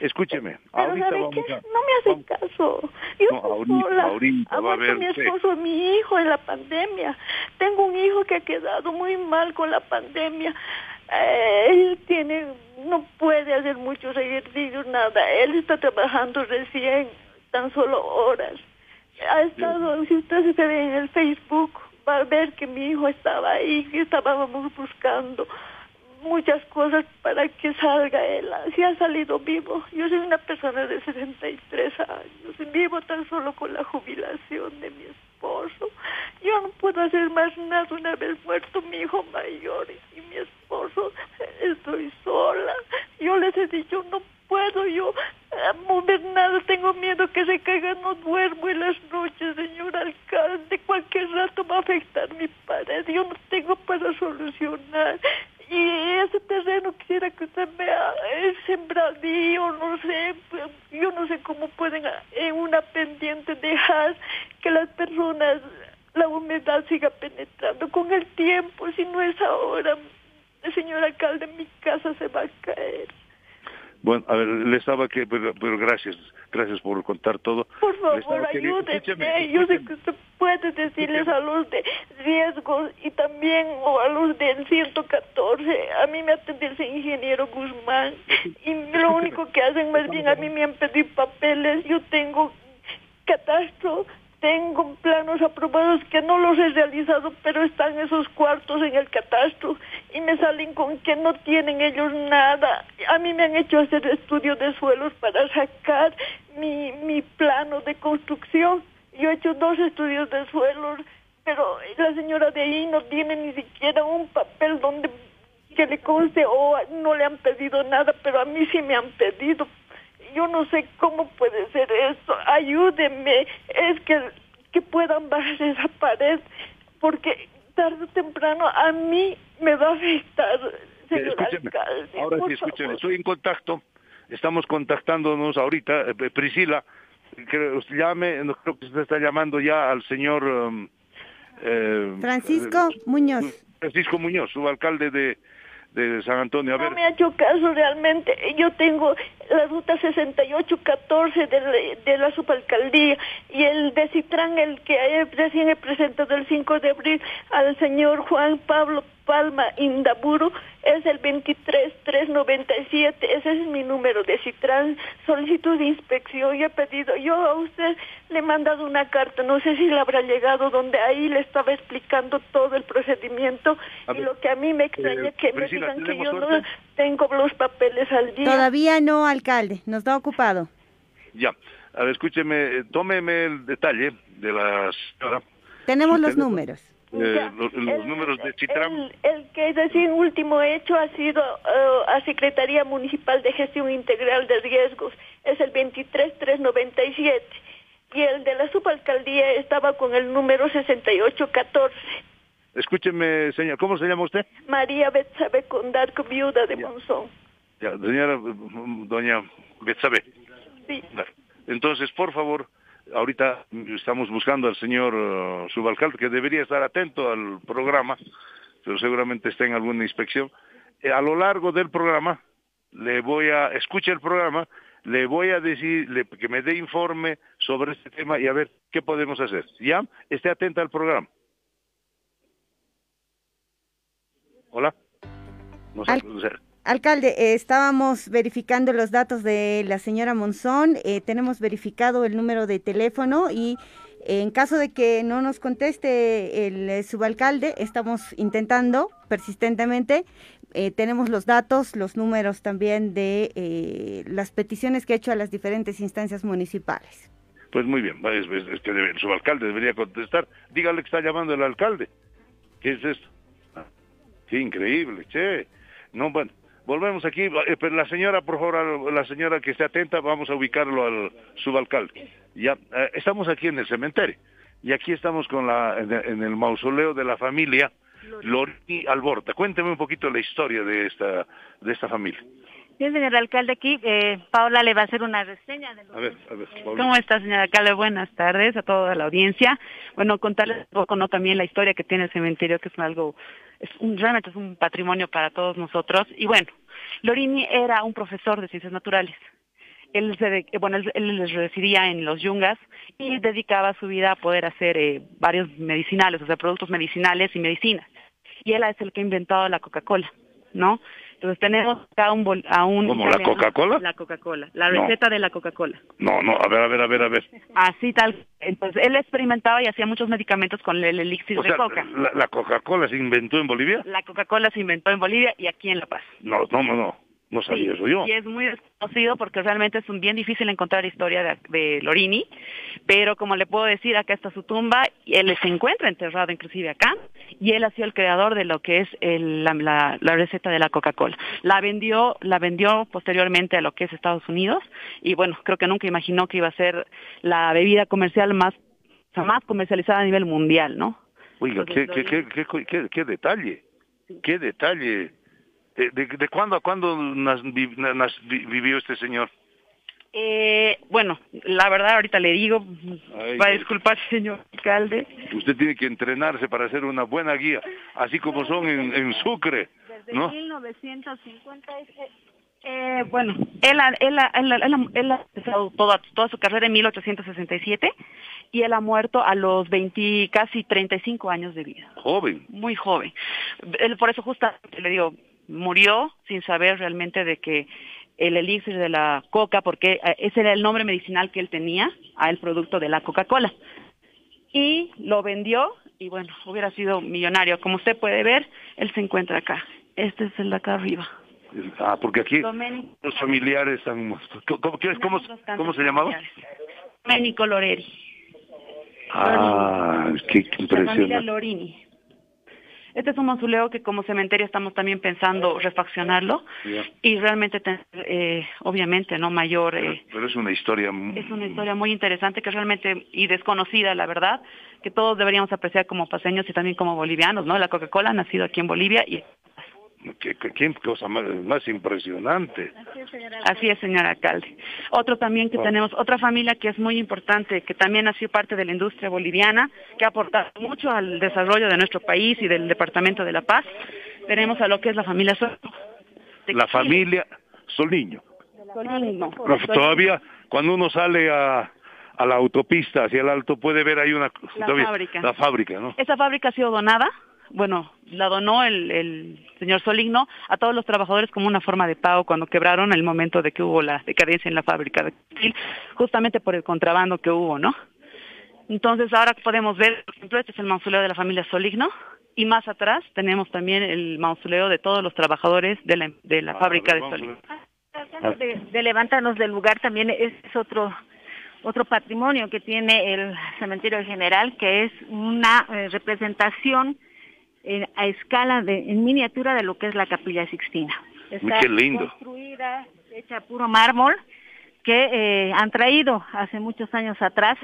Escúcheme, Pero ¿sabe qué? a... No me hace caso. Yo No, ahorita, sola. ahorita va a mi esposo, mi hijo en la pandemia. Tengo un hijo que ha quedado muy mal con la pandemia. Eh, él tiene, no puede hacer muchos ejercicios, nada. Él está trabajando recién, tan solo horas. Ha estado, si usted se ve en el Facebook, va a ver que mi hijo estaba ahí, que estábamos buscando muchas cosas para que salga él. Si ha salido vivo. Yo soy una persona de 63 años. Vivo tan solo con la jubilación de mi esposo. Yo no puedo hacer más nada una vez muerto mi hijo mayor y mi esposo. Estoy sola. Yo les he dicho, no puedo yo eh, mover nada. Tengo miedo que se caiga. No duermo en las noches, señor alcalde. Cualquier rato va a afectar mi pared. Yo no tengo para solucionar. Y ese terreno quisiera que usted vea, es sembradío, no sé, yo no sé cómo pueden en una pendiente dejar que las personas, la humedad siga penetrando con el tiempo, si no es ahora, señor alcalde, mi casa se va a caer. Bueno, a ver, le estaba que... Pero, pero gracias, gracias por contar todo. Por favor, ayúdenme. Yo sé que usted puede decirles a los de riesgos y también o a los del 114. A mí me atendió el ingeniero Guzmán y lo único que hacen más bien a mí me han pedido papeles. Yo tengo catastro, tengo planos aprobados que no los he realizado, pero están esos cuartos en el catastro y me salen con que no tienen ellos nada. A mí me han hecho hacer estudios de suelos para sacar mi, mi plano de construcción. Yo he hecho dos estudios de suelos, pero la señora de ahí no tiene ni siquiera un papel donde que le conste o no le han pedido nada, pero a mí sí me han pedido yo no sé cómo puede ser esto, ayúdenme, es que, que puedan bajar esa pared, porque tarde o temprano a mí me va a afectar, señor Escúcheme, alcalde. ahora sí, escúcheme, estoy en contacto, estamos contactándonos ahorita, eh, Priscila, que usted llame, no creo que usted está llamando ya al señor... um, eh, Francisco Muñoz. Francisco Muñoz, subalcalde de, de San Antonio. A No ver, me ha hecho caso realmente. Yo tengo la ruta 6814 de la, de la subalcaldía y el de Citran, el que recién he presentado el 5 de abril al señor Juan Pablo Palma Indaburo, es el 23397. Ese es mi número de Citran. Solicitud de inspección. Yo he pedido, yo a usted le he mandado una carta, no sé si le habrá llegado, donde ahí le estaba explicando todo el procedimiento A y ver, lo que a mí me extraña eh, que me digan que ¿tenemos yo no tengo los papeles al día. Todavía no, alcalde, nos da ocupado. ya. A ver, escúcheme, eh, tómeme el detalle de la señora. Tenemos los teléfono. números. eh, Ya, los, los números de Chitram. El, el que recién último hecho ha sido eh, a Secretaría Municipal de Gestión Integral de Riesgos, es el 23397. Y el de la subalcaldía estaba con el número 6814. Escúcheme, señor, ¿cómo se llama usted? María Betsabe Condarco, viuda de Monzón. Ya, señora, doña Betsabe. Sí. Entonces, por favor, ahorita estamos buscando al señor eh, subalcalde, que debería estar atento al programa, pero seguramente está en alguna inspección. Eh, a lo largo del programa, le voy a, escuche el programa, le voy a decir le- que me dé informe sobre este tema y a ver qué podemos hacer. ¿Ya? Esté atenta al programa. Hola. No sé, Al- o sea, Alcalde, eh, estábamos verificando los datos de la señora Monzón, eh, tenemos verificado el número de teléfono y en caso de que no nos conteste el eh, subalcalde, estamos intentando persistentemente, eh, tenemos los datos, los números también de las peticiones que ha hecho a las diferentes instancias municipales. Pues muy bien, es, es- que debe- su alcalde debería contestar. Dígale que está llamando el alcalde. ¿Qué es esto? Ah, qué increíble, che. No, bueno, volvemos aquí. Eh, la señora, por favor, la señora que esté atenta, vamos a ubicarlo al subalcalde. Ya, eh, estamos aquí en el cementerio. Y aquí estamos con la, en, el- en el mausoleo de la familia Lorini Alborta. Cuénteme un poquito la historia de esta, de esta familia. Bien, señor alcalde, aquí eh, Paola le va a hacer una reseña de lo A ver, a ver. Paula. ¿Cómo está, señora alcalde? Buenas tardes a toda la audiencia. Bueno, contarles un poco, ¿no? También la historia que tiene el cementerio, que es algo, es un- realmente es un patrimonio para todos nosotros. Y bueno, Lorini era un profesor de ciencias naturales. Él, se bueno, él, él residía en los Yungas y dedicaba su vida a poder hacer eh, varios medicinales, o sea, productos medicinales y medicinas. Y él es el que ha inventado la Coca-Cola, ¿no? Entonces tenemos acá un bol- a un... ¿Cómo, la Coca-Cola? La Coca-Cola, la No. receta de la Coca-Cola. No, no, a ver, a ver, a ver, a ver. Así tal. Entonces, él experimentaba y hacía muchos medicamentos con el elixir O de sea, coca. la, la Coca-Cola se inventó en Bolivia? La Coca-Cola se inventó en Bolivia y aquí en La Paz. No, no, no, no, no sabía eso yo. Y es muy desconocido porque realmente es un bien difícil encontrar historia de, de Lorini, pero como le puedo decir, acá está su tumba, y él se encuentra enterrado inclusive acá, y él ha sido el creador de lo que es el- la, la- la receta de la Coca-Cola. La vendió, la vendió posteriormente a lo que es Estados Unidos, y bueno, creo que nunca imaginó que iba a ser la bebida comercial más, o sea, más comercializada a nivel mundial, ¿no? Oiga, qué, qué, qué- qué detalle, qué detalle. ¿De, de, de cuándo a cuándo nas- nas- vivió este señor? Eh, bueno, la verdad ahorita le digo, Ay, va a disculpar señor alcalde, Usted tiene que entrenarse para ser una buena guía, así como son en, en Sucre, Desde ¿no? 1950 Eh, bueno, él, ha- él, ha- él, él ha empezado toda, toda su carrera en 1867 y él ha muerto a los 20, casi 35 años de vida, Joven. muy joven. Él por eso justamente le digo, murió sin saber realmente de que el elixir de la coca, porque eh, ese era el nombre medicinal que él tenía al producto de la Coca-Cola. Y lo vendió y bueno, hubiera sido millonario. Como usted puede ver, él se encuentra acá. Este es el de acá arriba. Ah, porque aquí Domenico. los familiares. ¿Cómo, es? ¿Cómo, cómo se llamaba? Domenico Loreri. Ah, qué La familia impresionante. Lorini. Este es un mausoleo que como cementerio estamos también pensando refaccionarlo y realmente tener, eh, obviamente, no mayor... eh, Pero es una historia... es una historia muy interesante que realmente y desconocida, la verdad, que todos deberíamos apreciar como paseños y también como bolivianos, ¿no? La Coca-Cola ha nacido aquí en Bolivia y Qué, qué- qué cosa más, más impresionante. Así es, señor alcalde. Otro también que Wow. tenemos, otra familia que es muy importante, que también ha sido parte de la industria boliviana, que ha aportado mucho al desarrollo de nuestro país y del Departamento de La Paz. Tenemos a lo que es la familia Sol. La familia Soliño. Solino. No, todavía cuando uno sale a, a la autopista hacia el alto puede ver ahí una La todavía- fábrica. la fábrica, ¿no? Esa fábrica ha sido donada, bueno, la donó el, el señor Soligno a todos los trabajadores como una forma de pago cuando quebraron el momento de que hubo la decadencia en la fábrica de textil, justamente por el contrabando que hubo, ¿no? Entonces ahora podemos ver, por ejemplo, este es el mausoleo de la familia Soligno y más atrás tenemos también el mausoleo de todos los trabajadores de la, de la fábrica de Soligno. de, de levantarnos del lugar también es otro otro patrimonio que tiene el cementerio general, que es una eh, representación en- a escala de, en miniatura de lo que es la capilla Sixtina. Está Qué lindo. construida, hecha puro mármol, que eh, han traído hace muchos años atrás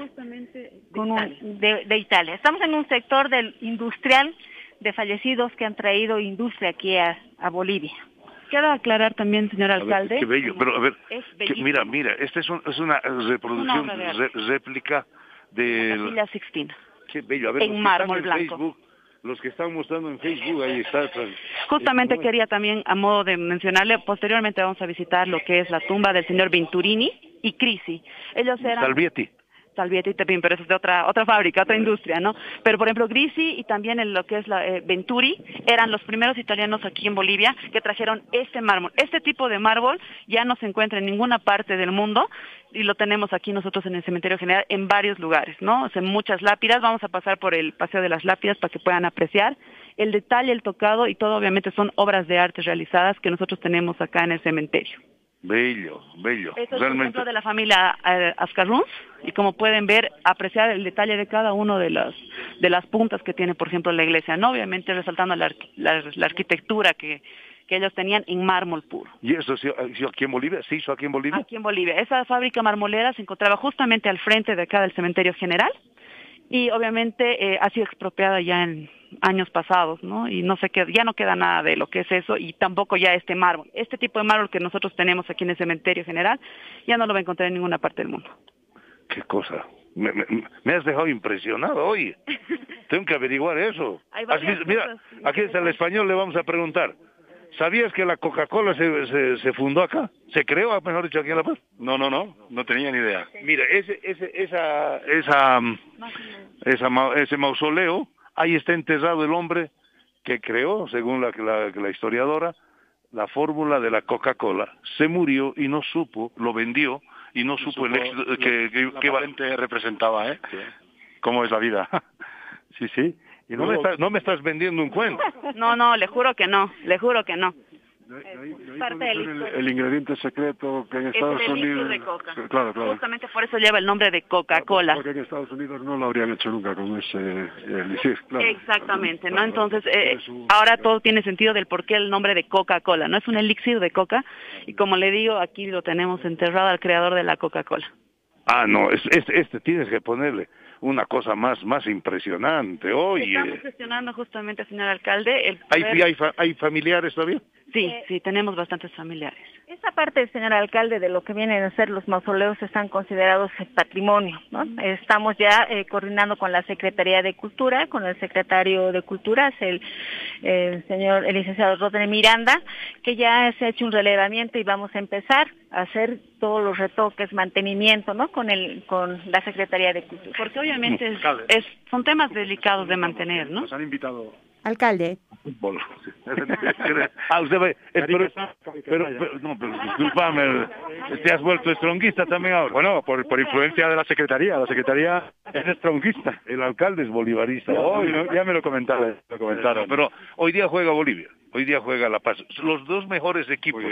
con un- de, de Italia. Estamos en un sector del industrial de fallecidos que han traído industria aquí a, a Bolivia. Quiero aclarar también, señor ver, alcalde. qué bello, pero a ver, que- mira, mira, esta es, un- es una reproducción, Una obra de re- réplica de... Capilla Sixtina. Qué bello, a ver, En mármol blanco. Facebook, los que están mostrando en Facebook, ahí está. Justamente quería también, a modo de mencionarle, posteriormente vamos a visitar lo que es la tumba del señor Venturini y Crisi. Ellos eran... Salvietti. Salvietti también, pero eso es de otra otra fábrica, otra industria, ¿no? Pero por ejemplo, Grisi y también en lo que es la eh, Venturi eran los primeros italianos aquí en Bolivia que trajeron este mármol. Este tipo de mármol ya no se encuentra en ninguna parte del mundo y lo tenemos aquí nosotros en el cementerio general en varios lugares, ¿no? O sea, muchas lápidas. Vamos a pasar por el paseo de las lápidas para que puedan apreciar el detalle, el tocado y todo obviamente son obras de arte realizadas que nosotros tenemos acá en el cementerio. Bello, bello, es un ejemplo de la familia eh, Ascarruns y como pueden ver, apreciar el detalle de cada uno de las de las puntas que tiene, por ejemplo, la iglesia, ¿no? Obviamente resaltando la, la- la arquitectura que, que ellos tenían en mármol puro. ¿Y eso se hizo aquí en Bolivia? ¿Se hizo aquí en Bolivia? Aquí en Bolivia. Esa fábrica marmolera se encontraba justamente al frente de acá del cementerio general y obviamente eh, ha sido expropiada ya en años pasados, ¿no? Y no sé qué, ya no queda nada de lo que es eso y tampoco ya este mármol. Este tipo de mármol que nosotros tenemos aquí en el cementerio general ya no lo va a encontrar en ninguna parte del mundo. Qué cosa. Me, me- me has dejado impresionado hoy. Tengo que averiguar eso. Mira, aquí está el español, le vamos a preguntar. ¿Sabías que la Coca-Cola se, se, se fundó acá? ¿Se creó, mejor dicho, aquí en La Paz? No, no, no, no tenía ni idea. Mira, ese, ese, esa, esa, esa ma- ese mausoleo, ahí está enterrado el hombre que creó, según la, la, la historiadora, la fórmula de la Coca-Cola. Se murió y no supo, lo vendió y no supo, el éxito que, que, La que va- patente representaba, ¿eh? ¿Cómo es la vida? sí, sí. Y no me, estás, no me estás vendiendo un cuento. No, no, le juro que no, le juro que no. Parte del El, el ingrediente secreto que en Es Estados el elixir Unidos... de coca. Claro, claro. Justamente por eso lleva el nombre de Coca-Cola. Porque en Estados Unidos no lo habrían hecho nunca con ese elixir, claro. Exactamente, ¿no? Entonces, eh, ahora todo tiene sentido del por qué el nombre de Coca-Cola, ¿no? Es un elixir de coca y como le digo, aquí lo tenemos enterrado al creador de la Coca-Cola. Ah, no, es- este, este tienes que ponerle una cosa más, más impresionante. Oye, Estamos gestionando justamente, señor alcalde, el ¿hay, poder- hay, fa- ¿hay familiares todavía? Sí, sí, tenemos bastantes familiares. Esta parte, señor alcalde, de lo que vienen a ser los mausoleos están considerados patrimonio. ¿no? Estamos ya eh, coordinando con la Secretaría de Cultura, con el secretario de Cultura, es el, el señor, el licenciado Rodney Miranda, que ya se ha hecho un relevamiento y vamos a empezar hacer todos los retoques, mantenimiento, ¿no? Con el, con la Secretaría de Cultura. Porque obviamente es, es- son temas delicados de mantener, ¿no? Nos han invitado Alcalde. Fútbol. ah, usted es- pero, pero, pero- no, pero discúlpame, te has vuelto estronguista también ahora. Bueno, por, por influencia de la Secretaría. La Secretaría es estronguista. El alcalde es bolivarista. Hoy, ¿no? ya me lo comentaron. Lo comentaron. Pero hoy día juega Bolivia, hoy día juega La Paz. Los dos mejores equipos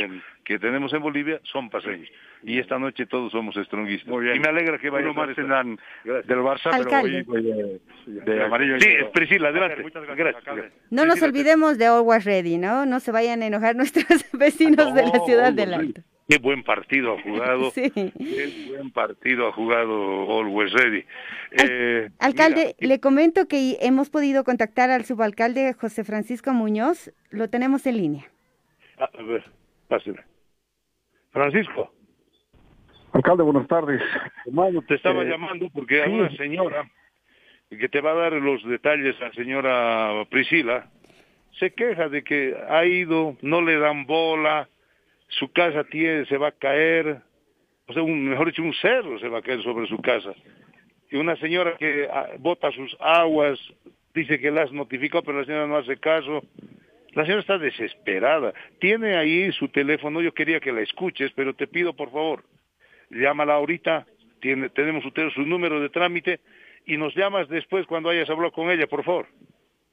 que tenemos en Bolivia son paseños. Y esta noche todos somos estronguistas. Y me alegra que vaya más del Barça, Alcalde. pero hoy de, de amarillo. Sí. Priscila, adelante. Muchas Gracias. No nos olvidemos de Always Ready, ¿no? No se vayan a enojar nuestros vecinos de la ciudad del Alto. Qué buen partido ha jugado. Sí. Qué buen partido ha jugado Always Ready. Eh, Alcalde, le comento que hemos podido contactar al subalcalde José Francisco Muñoz, lo tenemos en línea. a a ver, pásenle. Francisco. Alcalde, buenas tardes. Hermano, te estaba Eh, llamando porque hay sí. una señora que te va a dar los detalles la señora Priscila. Se queja de que ha ido, no le dan bola, su casa tiene, se va a caer, o sea, un, mejor dicho, un cerro se va a caer sobre su casa. Y una señora que ah, bota sus aguas, dice que la has notificado, pero la señora no hace caso. La señora está desesperada. Tiene ahí su teléfono, yo quería que la escuches, pero te pido por favor, llámala ahorita, tiene, tenemos su, su número de trámite y nos llamas después cuando hayas hablado con ella, por favor.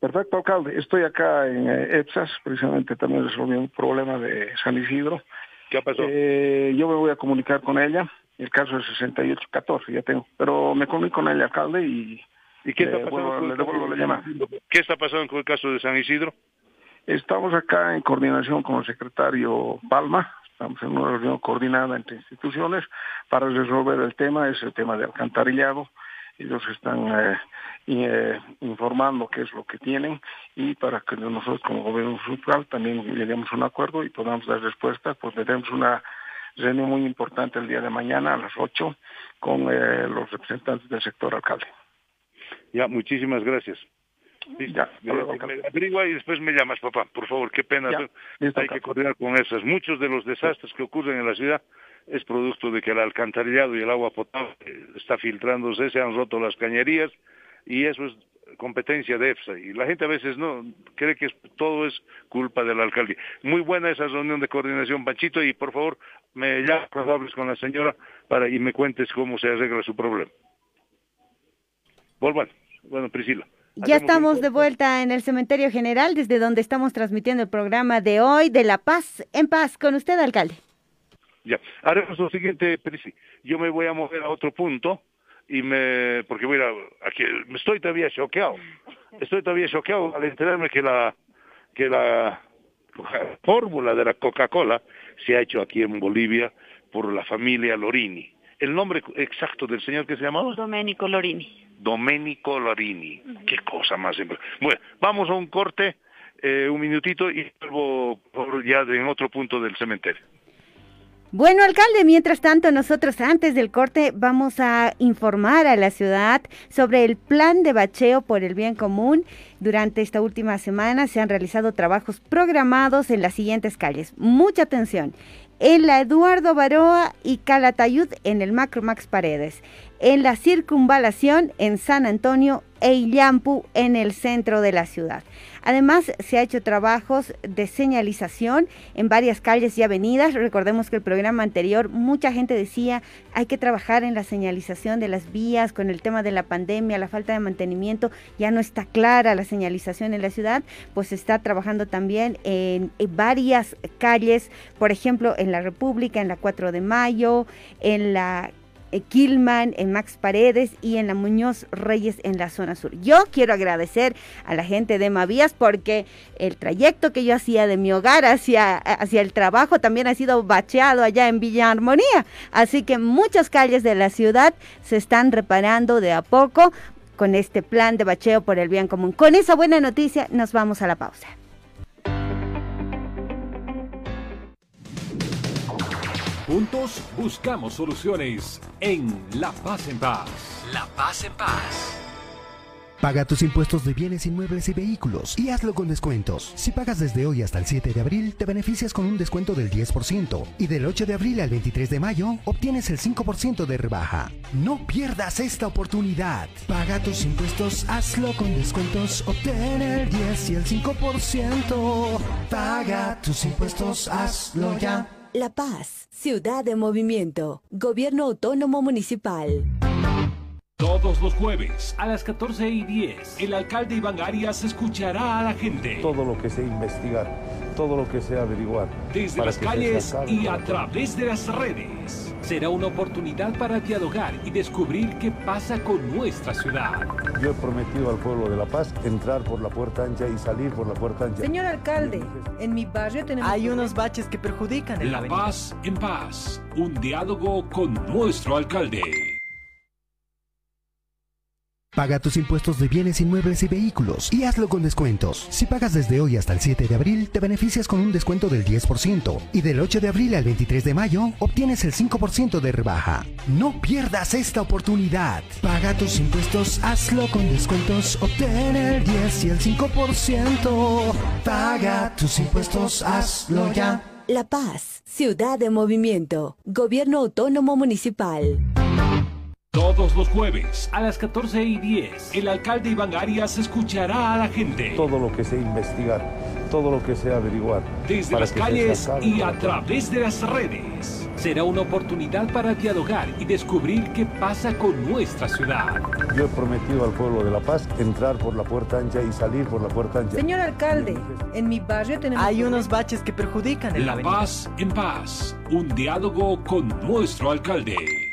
Perfecto, alcalde. Estoy acá en eh, EPSAS, precisamente también resolviendo un problema de San Isidro. ¿Qué pasó? Eh, yo me voy a comunicar con ella. el caso es 6814, ya tengo. Pero me comí con el alcalde y, ¿Y qué está pasando con le el devuelvo la llamada. ¿Qué está pasando con el caso de San Isidro? Estamos acá en coordinación con el secretario Palma, estamos en una reunión coordinada entre instituciones para resolver el tema, es el tema de alcantarillado. Ellos están eh, y, eh, informando qué es lo que tienen y para que nosotros como gobierno municipal también lleguemos a un acuerdo y podamos dar respuesta, pues tenemos una reunión muy importante el día de mañana a las 8 con eh, los representantes del sector alcalde. Ya, muchísimas gracias. Sí, me- me averigua y después me llamas, papá, por favor, qué pena. Ya, listo, Hay que coordinar con esas. Muchos de los desastres que ocurren en la ciudad es producto de que el alcantarillado y el agua potable está filtrándose, se han roto las cañerías y eso es competencia de EFSA. Y la gente a veces no cree que todo es culpa del alcalde. Muy buena esa reunión de coordinación, Panchito, y por favor me llamas cuando hables con la señora para y me cuentes cómo se arregla su problema. Volvan. Bueno, Priscila. Ya un estamos de vuelta en el Cementerio General, desde donde estamos transmitiendo el programa de hoy de La Paz en Paz. Con usted, alcalde. Ya, haremos lo siguiente, Prisi. Yo me voy a mover a otro punto y me, porque mira, aquí estoy todavía choqueado. Estoy todavía choqueado al enterarme que la, que la fórmula de la Coca-Cola se ha hecho aquí en Bolivia por la familia Lorini. El nombre exacto del señor que se llamaba Domenico Lorini. Domenico Lorini. Qué cosa más. Bueno, vamos a un corte, eh, un minutito y vuelvo por ya en otro punto del cementerio. Bueno, alcalde, mientras tanto, nosotros antes del corte vamos a informar a la ciudad sobre el plan de bacheo por el bien común. Durante esta última semana se han realizado trabajos programados en las siguientes calles. Mucha atención. En la Eduardo Baroa y Calatayud en el Macro Max Paredes. En la circunvalación en San Antonio e Illampu en el centro de la ciudad. Además, se ha hecho trabajos de señalización en varias calles y avenidas. Recordemos que el programa anterior mucha gente decía hay que trabajar en la señalización de las vías con el tema de la pandemia, la falta de mantenimiento, ya no está clara la señalización en la ciudad, pues se está trabajando también en, en varias calles, por ejemplo, en la República, en la 4 de Mayo, en la eh, Kilman, en Max Paredes y en la Muñoz Reyes en la zona sur. Yo quiero agradecer a la gente de Mavías porque el trayecto que yo hacía de mi hogar hacia, hacia el trabajo también ha sido bacheado allá en Villa Armonía. Así que muchas calles de la ciudad se están reparando de a poco con este plan de bacheo por el bien común. Con esa buena noticia nos vamos a la pausa. Juntos buscamos soluciones en La Paz en Paz. La Paz en Paz. Paga tus impuestos de bienes inmuebles y vehículos y hazlo con descuentos. Si pagas desde hoy hasta el 7 de abril, te beneficias con un descuento del 10% y del 8 de abril al 23 de mayo obtienes el 5% de rebaja. No pierdas esta oportunidad. Paga tus impuestos, hazlo con descuentos, obtén el 10 y el 5%. Paga tus impuestos, hazlo ya. La Paz, ciudad de movimiento, gobierno autónomo municipal. Todos los jueves a las 14 y 10, el alcalde Iván Arias escuchará a la gente. Todo lo que sea investigar, todo lo que sea averiguar. desde para las calles y a través de las redes. Será una oportunidad para dialogar y descubrir qué pasa con nuestra ciudad. Yo he prometido al pueblo de La Paz entrar por la puerta ancha y salir por la puerta ancha. Señor alcalde, en mi barrio tenemos... Hay unos baches que perjudican el La paz en paz, un diálogo con nuestro alcalde. Paga tus impuestos de bienes inmuebles y vehículos y hazlo con descuentos. Si pagas desde hoy hasta el 7 de abril, te beneficias con un descuento del 10% y del 8 de abril al 23 de mayo obtienes el 5% de rebaja. No pierdas esta oportunidad. Paga tus impuestos, hazlo con descuentos, obtén el 10 y el 5%. Paga tus impuestos, hazlo ya. La Paz, ciudad de movimiento, gobierno autónomo municipal. Todos los jueves a las 14 y 10, el alcalde Iván Arias escuchará a la gente Todo lo que sea investigar, todo lo que sea averiguar. desde las calles y a través de las redes. Será una oportunidad para dialogar y descubrir qué pasa con nuestra ciudad. Yo he prometido al pueblo de La Paz entrar por la puerta ancha y salir por la puerta ancha. Señor alcalde, en mi barrio tenemos... Hay unos baches que perjudican el La paz en paz, un diálogo con nuestro alcalde.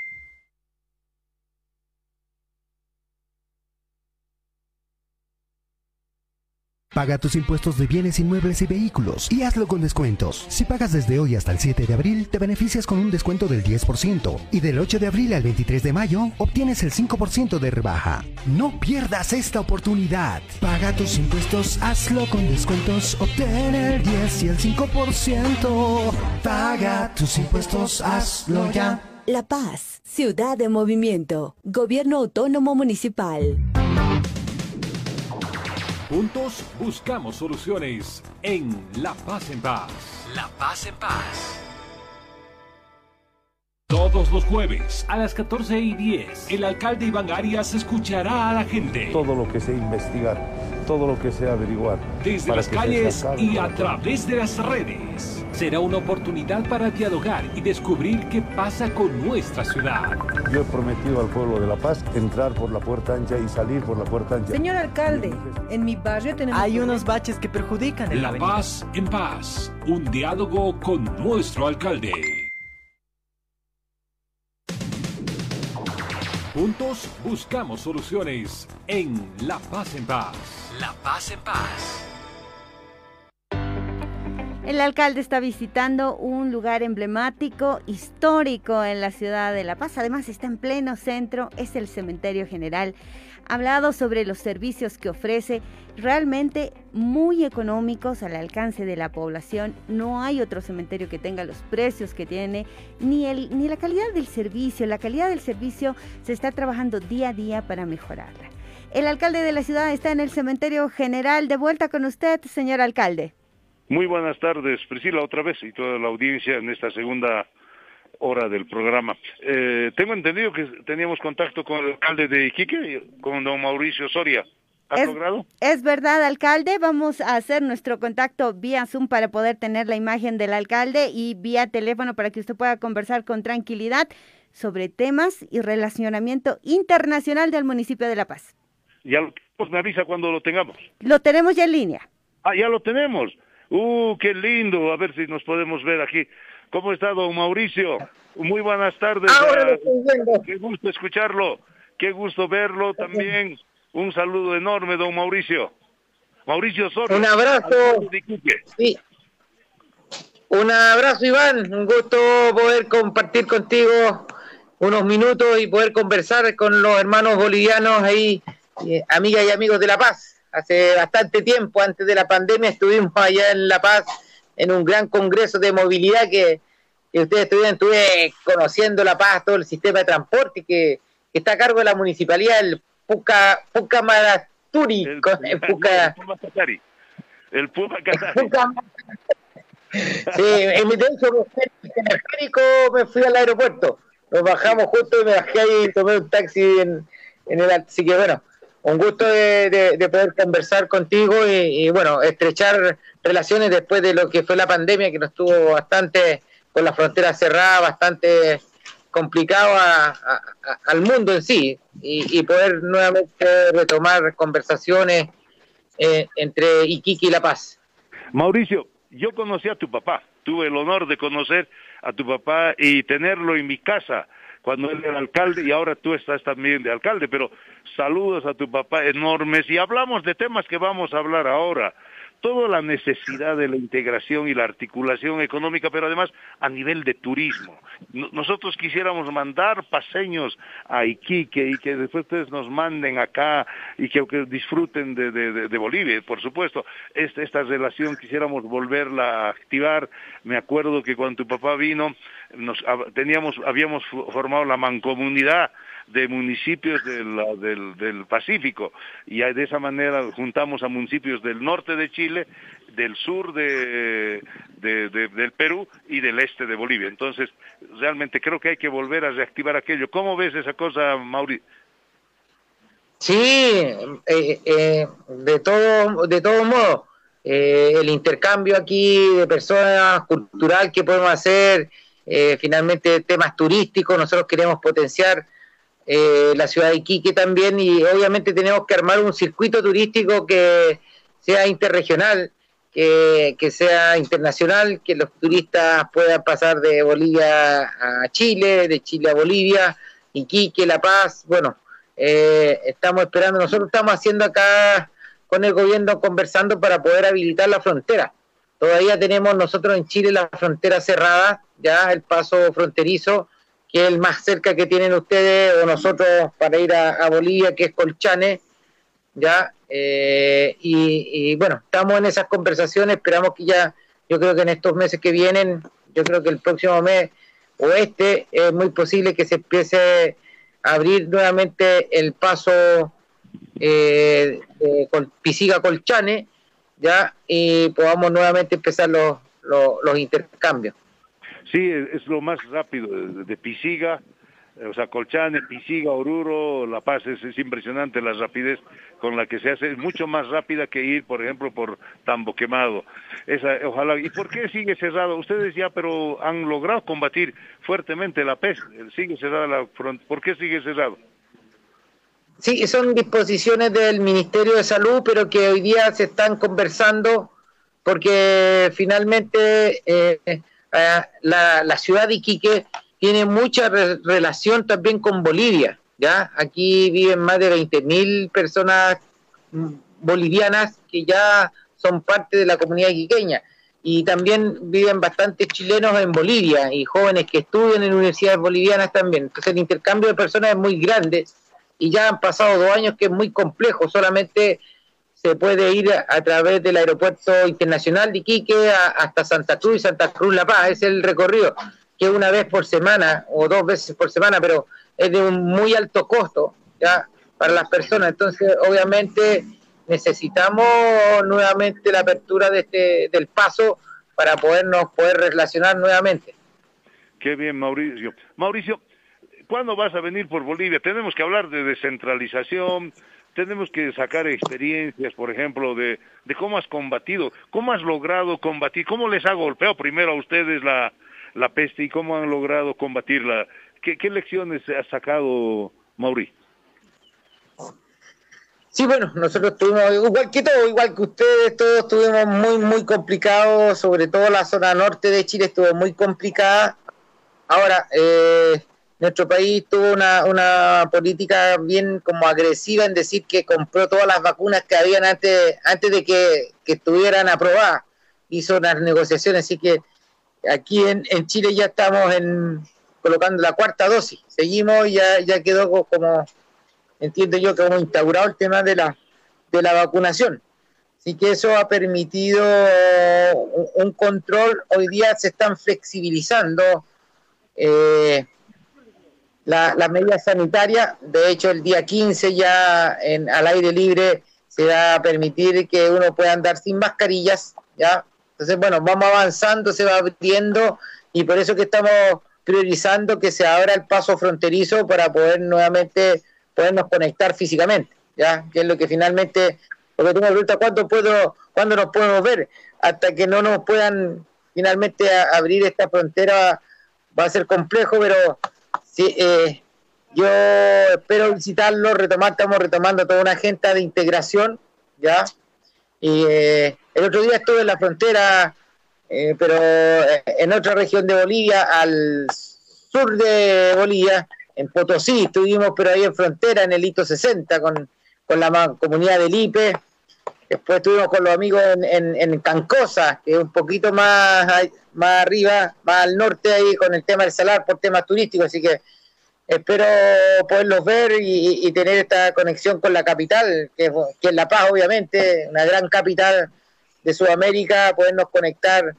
Paga tus impuestos de bienes inmuebles y vehículos y hazlo con descuentos. Si pagas desde hoy hasta el 7 de abril, te beneficias con un descuento del 10% y del 8 de abril al 23 de mayo obtienes el 5% de rebaja. No pierdas esta oportunidad. Paga tus impuestos, hazlo con descuentos, obtén el 10 y el 5%. Paga tus impuestos, hazlo ya. La Paz, ciudad de movimiento, gobierno autónomo municipal. Juntos buscamos soluciones en La Paz en Paz. La Paz en Paz. Todos los jueves a las 14 y 10, el alcalde Iván Arias escuchará a la gente. Todo lo que sea investigar, todo lo que sea averiguar. Desde las calles y a través de las redes. Será una oportunidad para dialogar y descubrir qué pasa con nuestra ciudad. Yo he prometido al pueblo de La Paz entrar por la puerta ancha y salir por la puerta ancha. Señor alcalde, en mi barrio tenemos... Hay unos baches que perjudican el La Paz en Paz. Un diálogo con nuestro alcalde. Juntos buscamos soluciones en La Paz en Paz. La Paz en Paz. El alcalde está visitando un lugar emblemático, histórico en la ciudad de La Paz. Además está en pleno centro, es el Cementerio General. Ha hablado sobre los servicios que ofrece, realmente muy económicos al alcance de la población. No hay otro cementerio que tenga los precios que tiene, ni, el, ni la calidad del servicio. La calidad del servicio se está trabajando día a día para mejorarla. El alcalde de la ciudad está en el Cementerio General. De vuelta con usted, señor alcalde. Muy buenas tardes, Priscila, otra vez, y toda la audiencia en esta segunda hora del programa. Eh, tengo entendido que teníamos contacto con el alcalde de Iquique, con don Mauricio Soria. ¿Ha es, logrado? Es verdad, alcalde. Vamos a hacer nuestro contacto vía Zoom para poder tener la imagen del alcalde y vía teléfono para que usted pueda conversar con tranquilidad sobre temas y relacionamiento internacional del municipio de La Paz. Ya lo pues me avisa cuando lo tengamos. Lo tenemos ya en línea. Ah, ya lo tenemos. Uh, qué lindo. A ver si nos podemos ver aquí. ¿Cómo está, don Mauricio? Muy buenas tardes. Ahora Ah, Qué gusto escucharlo. Qué gusto verlo también. Un saludo enorme, don Mauricio. Mauricio Soria. Un abrazo. Sí. Un abrazo, Iván. Un gusto poder compartir contigo unos minutos y poder conversar con los hermanos bolivianos ahí, eh, amigas y amigos de La Paz. Hace bastante tiempo, antes de la pandemia, estuvimos allá en La Paz en un gran congreso de movilidad que, que ustedes estuvieron, estuve conociendo La Paz, todo el sistema de transporte que, que está a cargo de la municipalidad, el Puca, Pucamaraturi, con- el Puca- El Puma Catari. El Puma Catari. Sí, en mi de hecho, me fui en teleférico, me fui al aeropuerto. Nos bajamos justo y me bajé ahí y tomé un taxi en, en el... Así que bueno, un gusto de, de- de poder conversar contigo y, bueno, estrechar relaciones después de lo que fue la pandemia, que nos tuvo bastante con la frontera cerrada, bastante complicado al mundo en sí y, y poder nuevamente retomar conversaciones eh, entre Iquique y La Paz. Mauricio, yo conocí a tu papá, tuve el honor de conocer a tu papá y tenerlo en mi casa cuando él era alcalde y ahora tú estás también de alcalde, pero saludos a tu papá enormes y hablamos de temas que vamos a hablar ahora. Toda la necesidad de la integración y la articulación económica, pero además a nivel de turismo. No- Nosotros quisiéramos mandar paseños a Iquique y que después ustedes nos manden acá y que, que disfruten de, de- Bolivia, por supuesto. Esta, esta relación quisiéramos volverla a activar. Me acuerdo que cuando tu papá vino, nos, teníamos, habíamos formado la mancomunidad de municipios del, del, Pacífico y de esa manera juntamos a municipios del norte de Chile, del sur de, de- de- del Perú y del este de Bolivia. Entonces, realmente creo que hay que volver a reactivar aquello. ¿Cómo ves esa cosa, Mauri? Sí, eh, eh, de todo, de todo modo, eh, el intercambio aquí de personas cultural que podemos hacer, eh, finalmente temas turísticos, nosotros queremos potenciar eh, la ciudad de Iquique también y obviamente tenemos que armar un circuito turístico que sea interregional, que, que sea internacional, que los turistas puedan pasar de Bolivia a Chile, de Chile a Bolivia, Iquique, La Paz, bueno, eh, estamos esperando, nosotros estamos haciendo acá con el gobierno conversando para poder habilitar la frontera. Todavía tenemos nosotros en Chile la frontera cerrada, ya el paso fronterizo, que es el más cerca que tienen ustedes o nosotros para ir a, Bolivia, que es Colchane, ya. Eh, y, bueno, estamos en esas conversaciones, esperamos que ya, yo creo que en estos meses que vienen, yo creo que el próximo mes o este, es muy posible que se empiece a abrir nuevamente el paso eh, Pisiga Colchane, ya, y podamos nuevamente empezar los, los, intercambios. Sí, es lo más rápido de, Pisiga, eh, o sea, Colchane, Pisiga, Oruro, La Paz, es, impresionante la rapidez con la que se hace, es mucho más rápida que ir, por ejemplo, por Tambo Quemado. Esa, ojalá. ¿Y por qué sigue cerrado? Ustedes ya, pero han logrado combatir fuertemente la peste, sigue cerrada la frontera. ¿Por qué sigue cerrado? Sí, son disposiciones del Ministerio de Salud, pero que hoy día se están conversando porque finalmente eh, eh, la, ciudad de Iquique tiene mucha relación también con Bolivia. ¿ya? Aquí viven más de 20.000 personas mm, bolivianas que ya son parte de la comunidad iquiqueña. Y también viven bastantes chilenos en Bolivia y jóvenes que estudian en universidades bolivianas también. Entonces el intercambio de personas es muy grande y ya han pasado dos años que es muy complejo, solamente se puede ir a, través del aeropuerto internacional de Iquique hasta Santa Cruz y Santa Cruz La Paz, es el recorrido, que una vez por semana o dos veces por semana, pero es de un muy alto costo ya para las personas, entonces obviamente necesitamos nuevamente la apertura de este, del paso para podernos poder relacionar nuevamente. Qué bien, Mauricio. Mauricio, ¿Cuándo vas a venir por Bolivia? Tenemos que hablar de descentralización, tenemos que sacar experiencias, por ejemplo, de, de cómo has combatido, cómo has logrado combatir, cómo les ha golpeado primero a ustedes la, la peste y cómo han logrado combatirla. ¿Qué, lecciones has sacado, Mauri? Sí, bueno, nosotros tuvimos, igual que todo, igual que ustedes, todos estuvimos muy, muy complicados, sobre todo la zona norte de Chile estuvo muy complicada. Ahora, eh, nuestro país tuvo una, una política bien como agresiva en decir que compró todas las vacunas que habían antes, antes de que, estuvieran aprobadas. Hizo unas negociaciones, así que aquí en, en Chile ya estamos en, colocando la cuarta dosis. Seguimos y ya, ya quedó como, entiendo yo, como instaurado el tema de la, de la vacunación. Así que eso ha permitido un, control. Hoy día se están flexibilizando. Eh, las medidas sanitarias. De hecho, el día 15 ya en, al aire libre se va a permitir que uno pueda andar sin mascarillas, ¿ya? Entonces, bueno, vamos avanzando, se va abriendo y por eso que estamos priorizando que se abra el paso fronterizo para poder nuevamente podernos conectar físicamente, ¿ya? Que es lo que finalmente, porque tengo pregunta, ¿cuándo, puedo, ¿cuándo nos podemos ver? Hasta que no nos puedan finalmente abrir esta frontera va a ser complejo, pero Eh, yo espero visitarlo, retomar, estamos retomando toda una agenda de integración, ¿ya? Y eh, el otro día estuve en la frontera, eh, pero en otra región de Bolivia, al sur de Bolivia, en Potosí, estuvimos, pero ahí en frontera, en el hito 60, con, con la comunidad del IPE. Después estuvimos con los amigos en, en, en, Cancosa, que es un poquito más, más arriba, más al norte ahí con el tema del salar por temas turísticos, así que espero poderlos ver y, tener esta conexión con la capital, que, es La Paz obviamente, una gran capital de Sudamérica, podernos conectar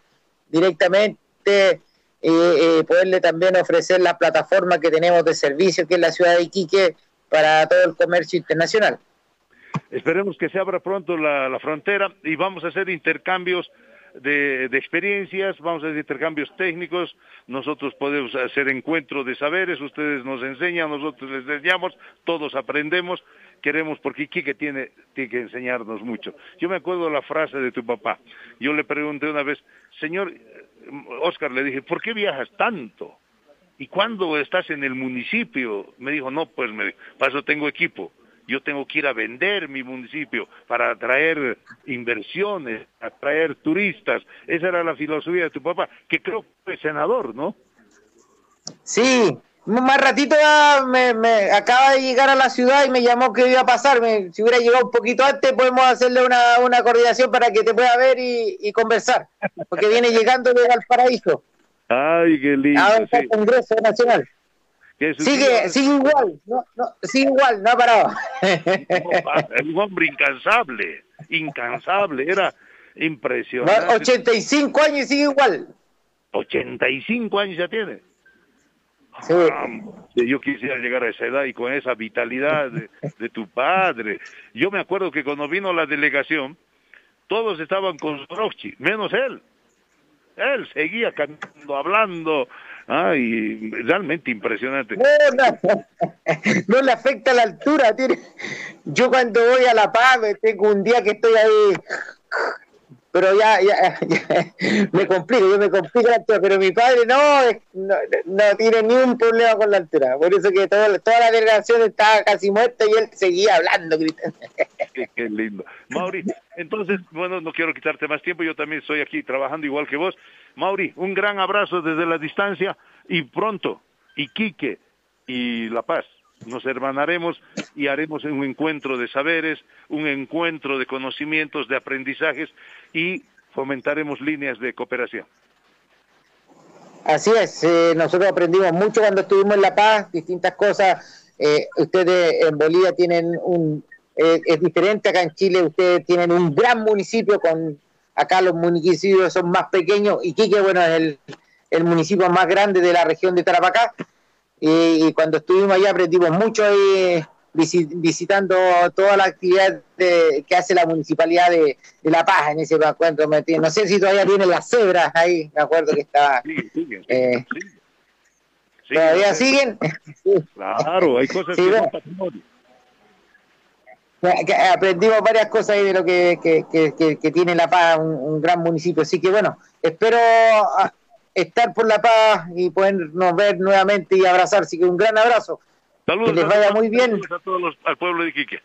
directamente y, poderle también ofrecer la plataforma que tenemos de servicio, que es la ciudad de Iquique, para todo el comercio internacional. Esperemos que se abra pronto la, frontera y vamos a hacer intercambios de, experiencias, vamos a hacer intercambios técnicos, nosotros podemos hacer encuentro de saberes, ustedes nos enseñan, nosotros les enseñamos, todos aprendemos, queremos, porque Quique tiene, tiene que enseñarnos mucho. Yo me acuerdo la frase de tu papá, yo le pregunté una vez, señor Oscar, le dije, ¿por qué viajas tanto? ¿Y cuándo estás en el municipio? Me dijo, no, pues me para eso tengo equipo yo tengo que ir a vender mi municipio para atraer inversiones, atraer turistas. Esa era la filosofía de tu papá, que creo que fue senador, ¿no? Sí, más ratito me, me, acaba de llegar a la ciudad y me llamó que iba a pasarme. Si hubiera llegado un poquito antes, podemos hacerle una, una coordinación para que te pueda ver y, conversar. Porque viene llegando al paraíso. Ay, qué lindo. A sí. Congreso Nacional. Sigue, sigue igual, no, no, sigue igual, no ha parado. un hombre incansable, incansable, era impresionante. 85 años y sigue igual. 85 años ya tiene. Sí. yo quisiera llegar a esa edad y con esa vitalidad de, tu padre. Yo me acuerdo que cuando vino la delegación, todos estaban con Rochi, menos él. Él seguía cantando, hablando. Ay, realmente impresionante. No, le afecta la altura. Tiene... Yo cuando voy a La Paz, tengo un día que estoy ahí pero ya, ya, me complico, yo me complico la altura, pero mi padre no, no, no tiene ni un problema con la altura, por eso que toda, toda la delegación estaba casi muerta y él seguía hablando, gritando. Qué, lindo. Mauri, entonces, bueno, no quiero quitarte más tiempo, yo también estoy aquí trabajando igual que vos. Mauri, un gran abrazo desde la distancia y pronto, Iquique y La Paz nos hermanaremos y haremos un encuentro de saberes, un encuentro de conocimientos, de aprendizajes y fomentaremos líneas de cooperación. Así es, eh, nosotros aprendimos mucho cuando estuvimos en La Paz, distintas cosas. Eh, ustedes en Bolivia tienen un, eh, es diferente acá en Chile, ustedes tienen un gran municipio con, acá los municipios son más pequeños, y Quique, bueno, es el, el municipio más grande de la región de Tarapacá, y, cuando estuvimos allá aprendimos mucho ahí visitando toda la actividad que hace la municipalidad de, La Paz en ese encuentro. No sé si todavía tienen las cebras ahí, me acuerdo que estaba... Eh, ¿Todavía siguen? Claro, hay cosas que son patrimonio. Aprendimos varias cosas ahí de lo que, que, tiene La Paz, un, gran municipio. Así que bueno, espero estar por la paz y podernos ver nuevamente y abrazar. Así que un gran abrazo. Saludos. Que les vaya muy bien. a todos al pueblo de Iquique.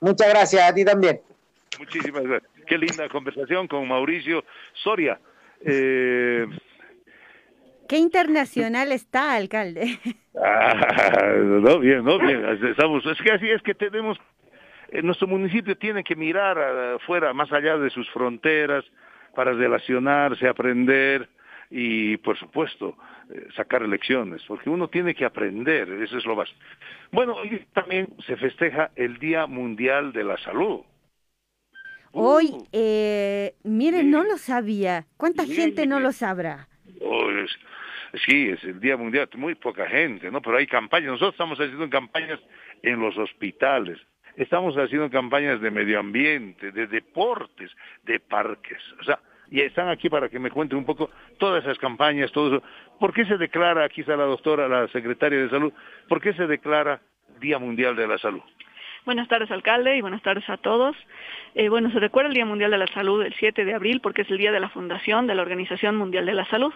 Muchas gracias, a ti también. Muchísimas gracias. Qué linda conversación con Mauricio Soria. Eh... Qué internacional está, alcalde. Ah, no, bien, no, bien. Estamos, es que así es que tenemos, eh, nuestro municipio tiene que mirar afuera, más allá de sus fronteras, para relacionarse, aprender y, por supuesto, eh, sacar lecciones, porque uno tiene que aprender, eso es lo básico. Bueno, hoy también se festeja el Día Mundial de la Salud. Hoy, uh. eh, miren, no lo sabía. ¿Cuánta gente no lo sabrá? Oh, sí, es el Día Mundial, muy poca gente, ¿no? Pero hay campañas, nosotros estamos haciendo campañas en los hospitales, Estamos haciendo campañas de medio ambiente, de deportes, de parques. O sea, y están aquí para que me cuenten un poco todas esas campañas, todo eso. ¿Por qué se declara, aquí está la doctora, la secretaria de salud, por qué se declara Día Mundial de la Salud? Buenas tardes, alcalde, y buenas tardes a todos. Eh, bueno, se recuerda el Día Mundial de la Salud el 7 de abril porque es el día de la fundación de la Organización Mundial de la Salud.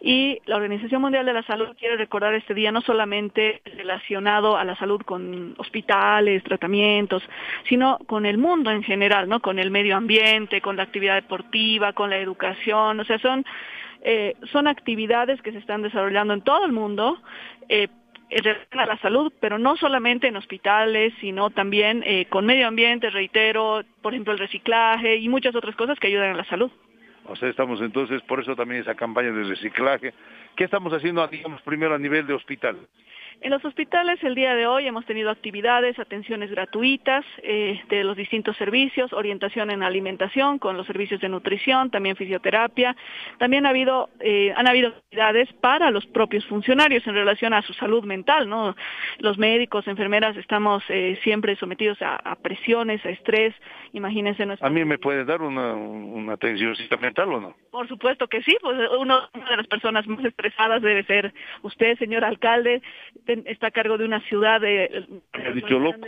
Y la Organización Mundial de la Salud quiere recordar este día no solamente relacionado a la salud con hospitales, tratamientos, sino con el mundo en general, ¿no? Con el medio ambiente, con la actividad deportiva, con la educación, o sea, son eh, son actividades que se están desarrollando en todo el mundo eh, a la salud, pero no solamente en hospitales, sino también eh, con medio ambiente, reitero, por ejemplo, el reciclaje y muchas otras cosas que ayudan a la salud. O sea, estamos entonces, por eso también esa campaña de reciclaje. ¿Qué estamos haciendo, digamos, primero a nivel de hospital? En los hospitales el día de hoy hemos tenido actividades, atenciones gratuitas eh, de los distintos servicios, orientación en alimentación con los servicios de nutrición, también fisioterapia. También ha habido, eh, han habido actividades para los propios funcionarios en relación a su salud mental. ¿no? Los médicos, enfermeras estamos eh, siempre sometidos a, presiones, a estrés. Imagínense. ¿A mí me puede dar una, una atención mental o no? Por supuesto que sí, pues uno, una de las personas más estresadas debe ser usted, señor alcalde está a cargo de una ciudad de... ¿Me ha dicho loco?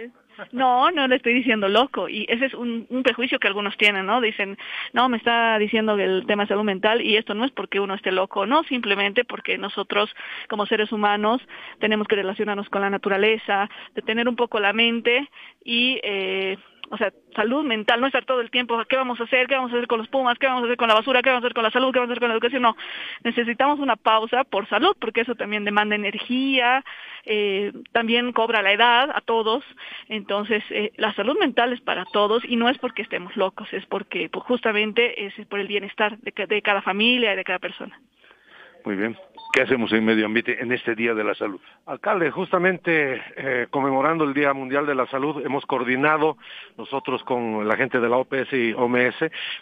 No, no le estoy diciendo loco. Y ese es un, un, prejuicio que algunos tienen, ¿no? Dicen, no, me está diciendo el tema salud mental y esto no es porque uno esté loco, no, simplemente porque nosotros como seres humanos tenemos que relacionarnos con la naturaleza, de tener un poco la mente y... Eh, o sea, salud mental, no estar todo el tiempo, ¿qué vamos a hacer? ¿Qué vamos a hacer con los pumas? ¿Qué vamos a hacer con la basura? ¿Qué vamos a hacer con la salud? ¿Qué vamos a hacer con la educación? No, necesitamos una pausa por salud, porque eso también demanda energía, eh, también cobra la edad a todos, entonces eh, la salud mental es para todos y no es porque estemos locos, es porque pues, justamente es por el bienestar de, de cada familia y de cada persona. Muy bien. ¿Qué hacemos en medio ambiente en este Día de la Salud? Alcalde, justamente eh, conmemorando el Día Mundial de la Salud, hemos coordinado nosotros con la gente de la OPS y OMS,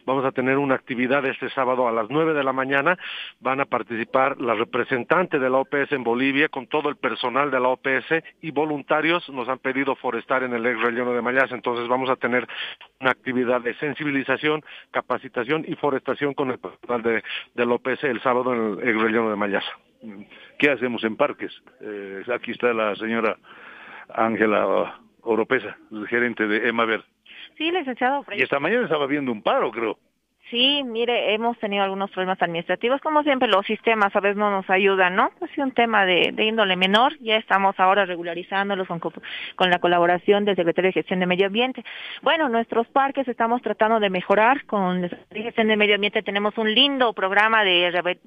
vamos a tener una actividad este sábado a las 9 de la mañana, van a participar la representante de la OPS en Bolivia con todo el personal de la OPS y voluntarios nos han pedido forestar en el ex relleno de Mayas, entonces vamos a tener una actividad de sensibilización, capacitación y forestación con el personal de, la OPS el sábado en el ex relleno de Mayas. ¿Qué hacemos en parques? Eh, aquí está la señora Ángela Oropesa, gerente de Emaver. Sí, licenciado. Y esta mañana estaba viendo un paro, creo. Sí, mire, hemos tenido algunos problemas administrativos, como siempre los sistemas a veces no nos ayudan, ¿no? Es un tema de, índole menor, ya estamos ahora regularizándolos con, con, la colaboración del Secretario de Gestión de Medio Ambiente. Bueno, nuestros parques estamos tratando de mejorar, con la Gestión de Medio Ambiente tenemos un lindo programa de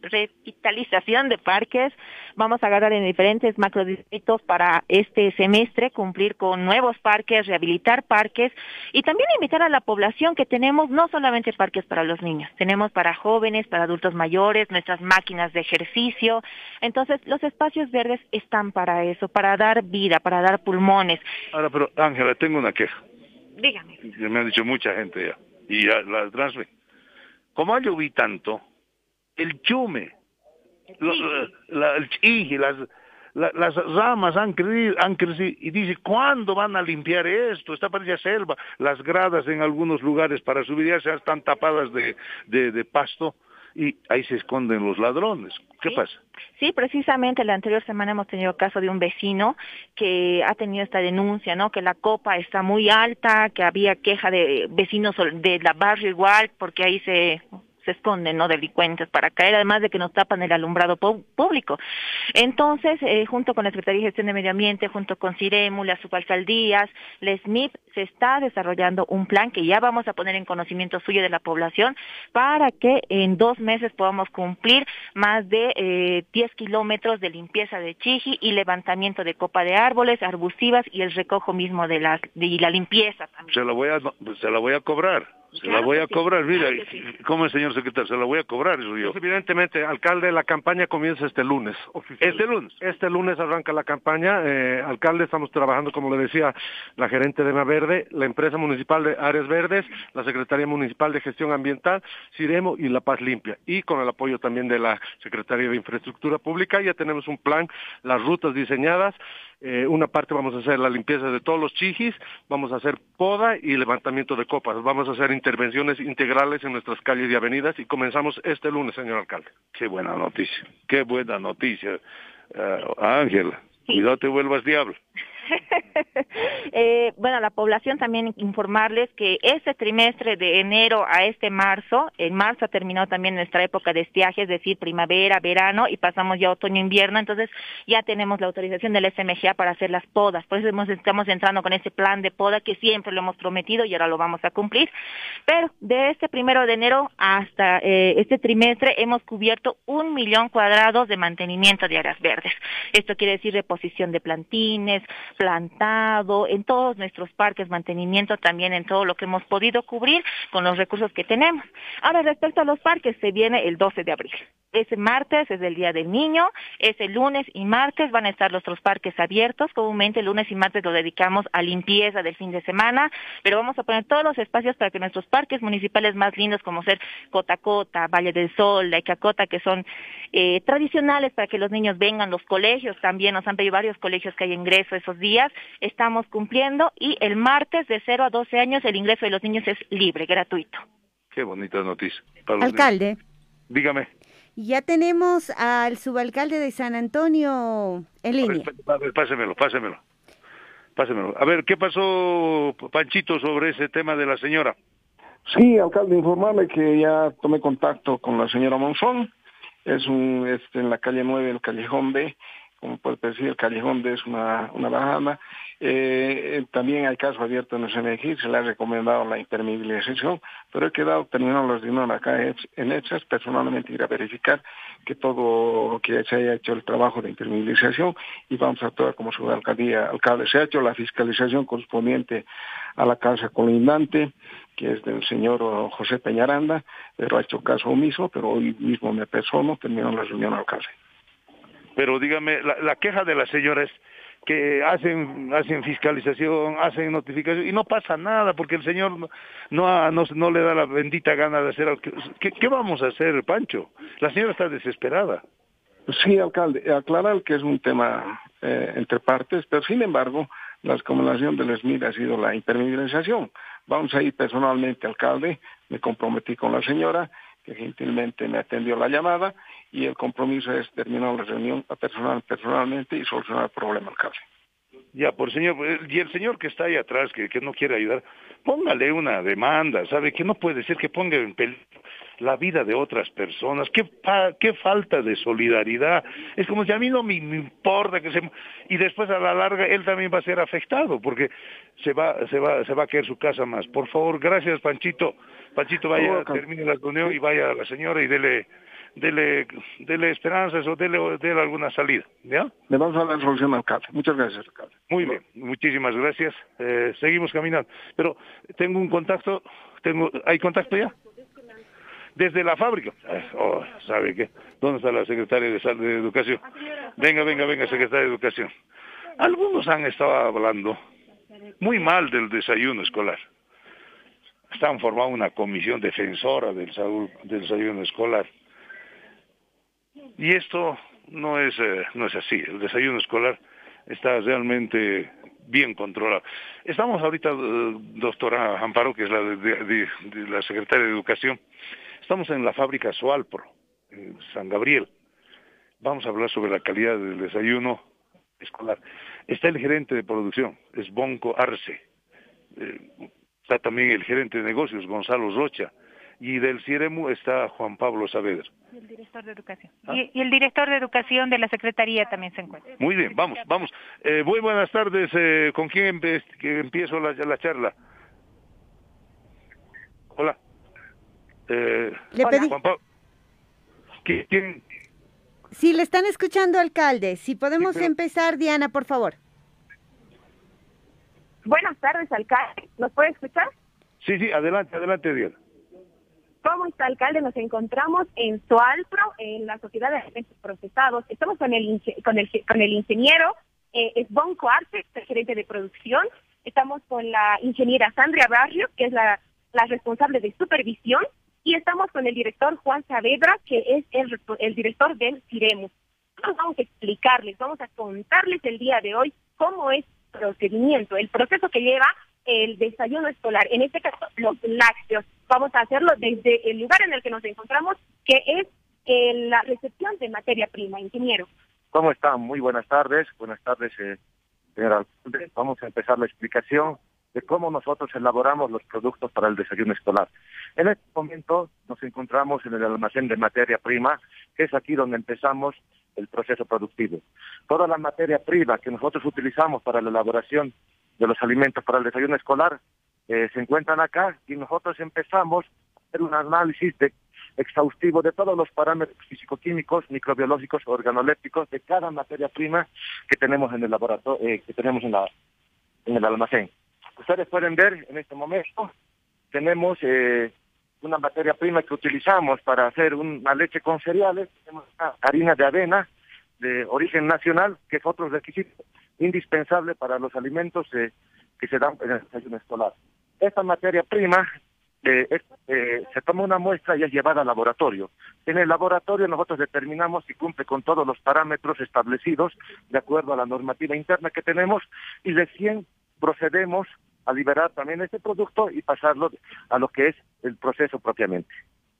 revitalización de parques, vamos a agarrar en diferentes macrodistritos para este semestre, cumplir con nuevos parques, rehabilitar parques y también invitar a la población que tenemos no solamente parques para los niños, tenemos para jóvenes, para adultos mayores, nuestras máquinas de ejercicio. Entonces, los espacios verdes están para eso, para dar vida, para dar pulmones. Ahora, pero Ángela, tengo una queja. Dígame. Me han dicho mucha gente ya, y ya la transmite. Como ha llovido tanto, el chume, la, el y las las ramas han crecido, han crecido y dice, ¿cuándo van a limpiar esto? Está parecida selva. Las gradas en algunos lugares para subir ya están tapadas de, de, pasto y ahí se esconden los ladrones. ¿Qué pasa? Sí, precisamente la anterior semana hemos tenido caso de un vecino que ha tenido esta denuncia, ¿no? Que la copa está muy alta, que había queja de vecinos de la barrio igual, porque ahí se se esconden, ¿no? Delincuentes para caer, además de que nos tapan el alumbrado público. Entonces, eh, junto con la Secretaría de Gestión de Medio Ambiente, junto con CIREMU, las subalcaldías, la SMIP, se está desarrollando un plan que ya vamos a poner en conocimiento suyo de la población para que en dos meses podamos cumplir más de eh, 10 kilómetros de limpieza de chiji y levantamiento de copa de árboles, arbustivas y el recojo mismo de, las, de la limpieza también. Se la voy a, se la voy a cobrar. Se la voy a cobrar, mira, ¿cómo es, señor secretario? Se la voy a cobrar, eso yo. Pues evidentemente, alcalde, la campaña comienza este lunes. ¿Este lunes? Este lunes arranca la campaña. Eh, alcalde, estamos trabajando, como le decía, la gerente de Verde, la empresa municipal de Áreas Verdes, la Secretaría Municipal de Gestión Ambiental, Ciremo y La Paz Limpia. Y con el apoyo también de la Secretaría de Infraestructura Pública, ya tenemos un plan, las rutas diseñadas, eh, una parte vamos a hacer la limpieza de todos los chijis, vamos a hacer poda y levantamiento de copas, vamos a hacer intervenciones integrales en nuestras calles y avenidas y comenzamos este lunes, señor alcalde. Qué buena noticia, qué buena noticia. Uh, Ángel, cuidado te vuelvas diablo. eh, bueno, la población también informarles que este trimestre de enero a este marzo, en marzo ha terminado también nuestra época de estiaje, es decir, primavera, verano y pasamos ya otoño-invierno, entonces ya tenemos la autorización del SMGA para hacer las podas, por eso estamos entrando con ese plan de poda que siempre lo hemos prometido y ahora lo vamos a cumplir, pero de este primero de enero hasta eh, este trimestre hemos cubierto un millón cuadrados de mantenimiento de áreas verdes. Esto quiere decir reposición de plantines, plantado, en todos nuestros parques, mantenimiento también en todo lo que hemos podido cubrir con los recursos que tenemos. Ahora, respecto a los parques, se viene el 12 de abril. Ese martes es el Día del Niño, ese lunes y martes van a estar nuestros parques abiertos. Comúnmente lunes y martes lo dedicamos a limpieza del fin de semana, pero vamos a poner todos los espacios para que nuestros parques municipales más lindos, como ser Cotacota, Valle del Sol, La Icacota, que son eh, tradicionales para que los niños vengan, los colegios también, nos han pedido varios colegios que hay ingreso esos días, estamos cumpliendo y el martes de 0 a 12 años el ingreso de los niños es libre, gratuito. Qué bonita noticia. Alcalde. Dígame. Ya tenemos al subalcalde de San Antonio en línea. A ver, pásemelo, pásemelo. Pásemelo. A ver, ¿qué pasó, Panchito, sobre ese tema de la señora? Sí, alcalde, informarle que ya tomé contacto con la señora Monzón. Es un, este, en la calle 9, el callejón B, como puede decir, el callejón de es una, una bajada. Eh, también hay casos abiertos en el CNG, se le ha recomendado la impermeabilización, pero he quedado terminando los dineros acá en hechas, personalmente ir a verificar que todo que se haya hecho el trabajo de impermeabilización y vamos a actuar como su alcaldía, alcalde. Se ha hecho la fiscalización correspondiente a la casa colindante, que es del señor José Peñaranda, pero ha hecho caso omiso, pero hoy mismo me persono, terminó la reunión alcalde. Pero dígame, la, queja de la señora es que hacen hacen fiscalización, hacen notificación y no pasa nada porque el señor no no, no, le da la bendita gana de hacer algo. ¿Qué, ¿Qué vamos a hacer, Pancho? La señora está desesperada. Sí, alcalde, aclarar que es un tema eh, entre partes, pero sin embargo, la acumulación del SMID ha sido la impermeabilización. Vamos a ir personalmente, alcalde, me comprometí con la señora, que gentilmente me atendió la llamada, y el compromiso es terminar la reunión personal, personalmente y solucionar el problema, alcalde. Ya, por señor, y el señor que está ahí atrás, que, que no quiere ayudar, póngale una demanda, ¿sabe? Que no puede ser que ponga en peligro la vida de otras personas. ¿Qué, qué falta de solidaridad? Es como si a mí no me, me, importa que se... Y después a la larga él también va a ser afectado porque se va, se va, se va a caer su casa más. Por favor, gracias Panchito. Panchito vaya, termine la reunión y vaya a la señora y dele dele, dele esperanzas o dele, dele alguna salida. ¿ya? Le vamos a dar solución al alcalde. Muchas gracias, alcalde. Muy bien, muchísimas gracias. Eh, seguimos caminando. Pero tengo un contacto, tengo, ¿hay contacto ya? Desde la fábrica. Oh, ¿Sabe qué? ¿Dónde está la secretaria de, de Educación? Venga, venga, venga, secretaria de Educación. Algunos han estado hablando muy mal del desayuno escolar. Están formando una comisión defensora del, del desayuno escolar y esto no es, eh, no es así. El desayuno escolar está realmente bien controlado. Estamos ahorita, eh, doctora Amparo, que es la, de, la secretaria de Educación, estamos en la fábrica Soalpro, en San Gabriel. Vamos a hablar sobre la calidad del desayuno escolar. Está el gerente de producción, es Bonco Arce. Eh, está también el gerente de negocios, Gonzalo Rocha y del CIREMU está Juan Pablo Saavedra. Y el director de educación. ¿Ah? Y, el director de educación de la Secretaría también se encuentra. Muy bien, vamos, vamos. Eh, muy buenas tardes. Eh, ¿Con quién empiezo la, la, charla? Hola. Eh, Le pedí... Juan Pablo. ¿Quién? Sí, le están escuchando, alcalde. Si podemos empezar, Diana, por favor. Buenas tardes, alcalde. ¿Nos puede escuchar? Sí, sí, adelante, adelante, Diana. ¿Cómo está, alcalde? Nos encontramos en Soalpro, en la Sociedad de Alimentos Procesados. Estamos con el, con el, con el ingeniero eh, Bonco Arte, gerente de producción. Estamos con la ingeniera Sandra Barrio, que es la, la responsable de supervisión. Y estamos con el director Juan Saavedra, que es el, el director del CIREMUS. Vamos a explicarles, vamos a contarles el día de hoy cómo es el procedimiento, el proceso que lleva el desayuno escolar, en este caso los lácteos. Vamos a hacerlo desde el lugar en el que nos encontramos, que es eh, la recepción de materia prima, ingeniero. ¿Cómo están? Muy buenas tardes. Buenas tardes, eh. Vamos a empezar la explicación de cómo nosotros elaboramos los productos para el desayuno escolar. En este momento nos encontramos en el almacén de materia prima, que es aquí donde empezamos el proceso productivo. Toda la materia prima que nosotros utilizamos para la elaboración de los alimentos para el desayuno escolar eh, se encuentran acá y nosotros empezamos a hacer un análisis de, exhaustivo de todos los parámetros físico-químicos, microbiológicos, organolépticos de cada materia prima que tenemos en el laboratorio, eh, que tenemos en, la, en el almacén. Ustedes pueden ver en este momento, tenemos eh, una materia prima que utilizamos para hacer una leche con cereales, tenemos harina de avena de origen nacional, que es otro requisito indispensable para los alimentos eh, que se dan en el desayuno escolar. Esta materia prima eh, eh, se toma una muestra y es llevada al laboratorio. En el laboratorio nosotros determinamos si cumple con todos los parámetros establecidos de acuerdo a la normativa interna que tenemos y recién procedemos a liberar también este producto y pasarlo a lo que es el proceso propiamente.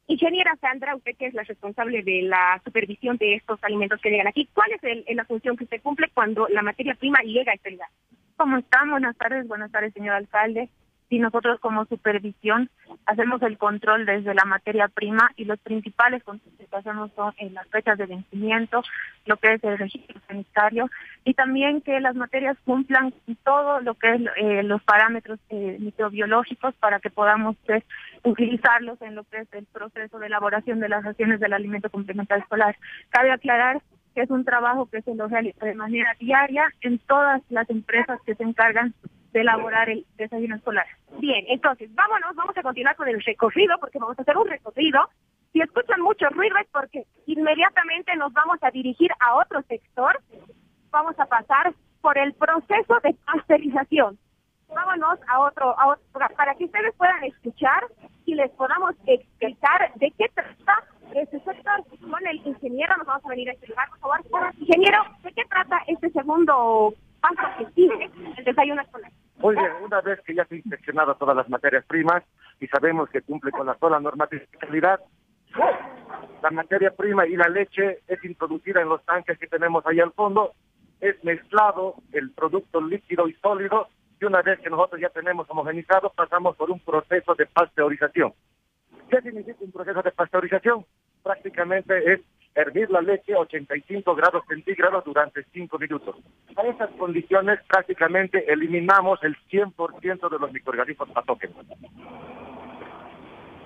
Ingeniera Sandra, usted que es la responsable de la supervisión de estos alimentos que llegan aquí, ¿cuál es la función que usted cumple cuando la materia prima llega a este lugar? ¿Cómo están? Buenas tardes, buenas tardes, señor alcalde. Y nosotros como supervisión hacemos el control desde la materia prima y los principales controles que hacemos son en las fechas de vencimiento, lo que es el registro sanitario y también que las materias cumplan todo lo que es eh, los parámetros eh, microbiológicos para que podamos pues, utilizarlos en lo que es el proceso de elaboración de las acciones del alimento complementario escolar. Cabe aclarar que es un trabajo que se lo realiza de manera diaria en todas las empresas que se encargan de elaborar el desayuno escolar. Bien, entonces vámonos, vamos a continuar con el recorrido porque vamos a hacer un recorrido. Si escuchan mucho ruido es porque inmediatamente nos vamos a dirigir a otro sector. Vamos a pasar por el proceso de pasteurización. Vámonos a otro, a otro para que ustedes puedan escuchar y les podamos explicar de qué trata este sector. Con el ingeniero nos vamos a venir a este lugar, por favor. Ingeniero, ¿de qué trata este segundo paso que sigue el desayuno escolar? Muy bien, una vez que ya se han inspeccionado todas las materias primas y sabemos que cumple con la sola normativa de calidad, la materia prima y la leche es introducida en los tanques que tenemos ahí al fondo, es mezclado el producto líquido y sólido y una vez que nosotros ya tenemos homogenizado pasamos por un proceso de pasteurización. ¿Qué significa un proceso de pasteurización? Prácticamente es hervir la leche a 85 grados centígrados durante 5 minutos. A esas condiciones prácticamente eliminamos el 100% de los microorganismos patógenos.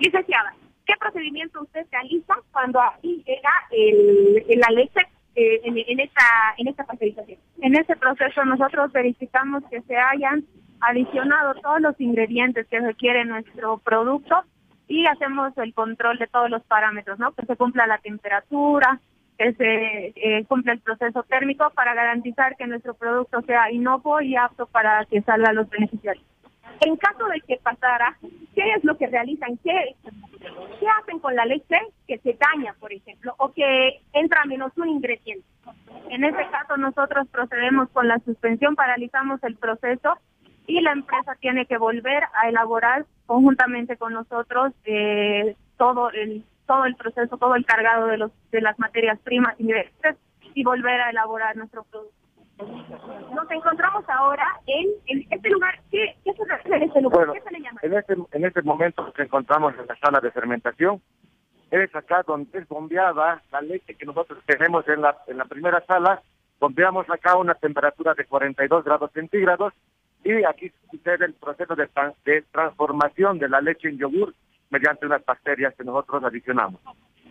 Licenciada, ¿qué procedimiento usted realiza cuando aquí llega el, la leche eh, en, en, esta, en esta pasteurización? En ese proceso nosotros verificamos que se hayan adicionado todos los ingredientes que requiere nuestro producto y hacemos el control de todos los parámetros, ¿no? Que se cumpla la temperatura, que se eh, cumpla el proceso térmico para garantizar que nuestro producto sea inocuo y apto para que salga a los beneficiarios. En caso de que pasara, ¿qué es lo que realizan? ¿Qué, ¿Qué hacen con la leche que se daña, por ejemplo, o que entra menos un ingrediente? En este caso nosotros procedemos con la suspensión, paralizamos el proceso y la empresa tiene que volver a elaborar conjuntamente con nosotros eh, todo el todo el proceso, todo el cargado de los de las materias primas y y volver a elaborar nuestro producto. Nos encontramos ahora en, este lugar. ¿Qué, qué se en este lugar? ¿Qué se le llama? En este, en este momento nos encontramos en la sala de fermentación. Es acá donde es bombeada la leche que nosotros tenemos en la, en la primera sala. Bombeamos acá a una temperatura de 42 grados centígrados y aquí sucede el proceso de, de transformación de la leche en yogur mediante unas bacterias que nosotros adicionamos.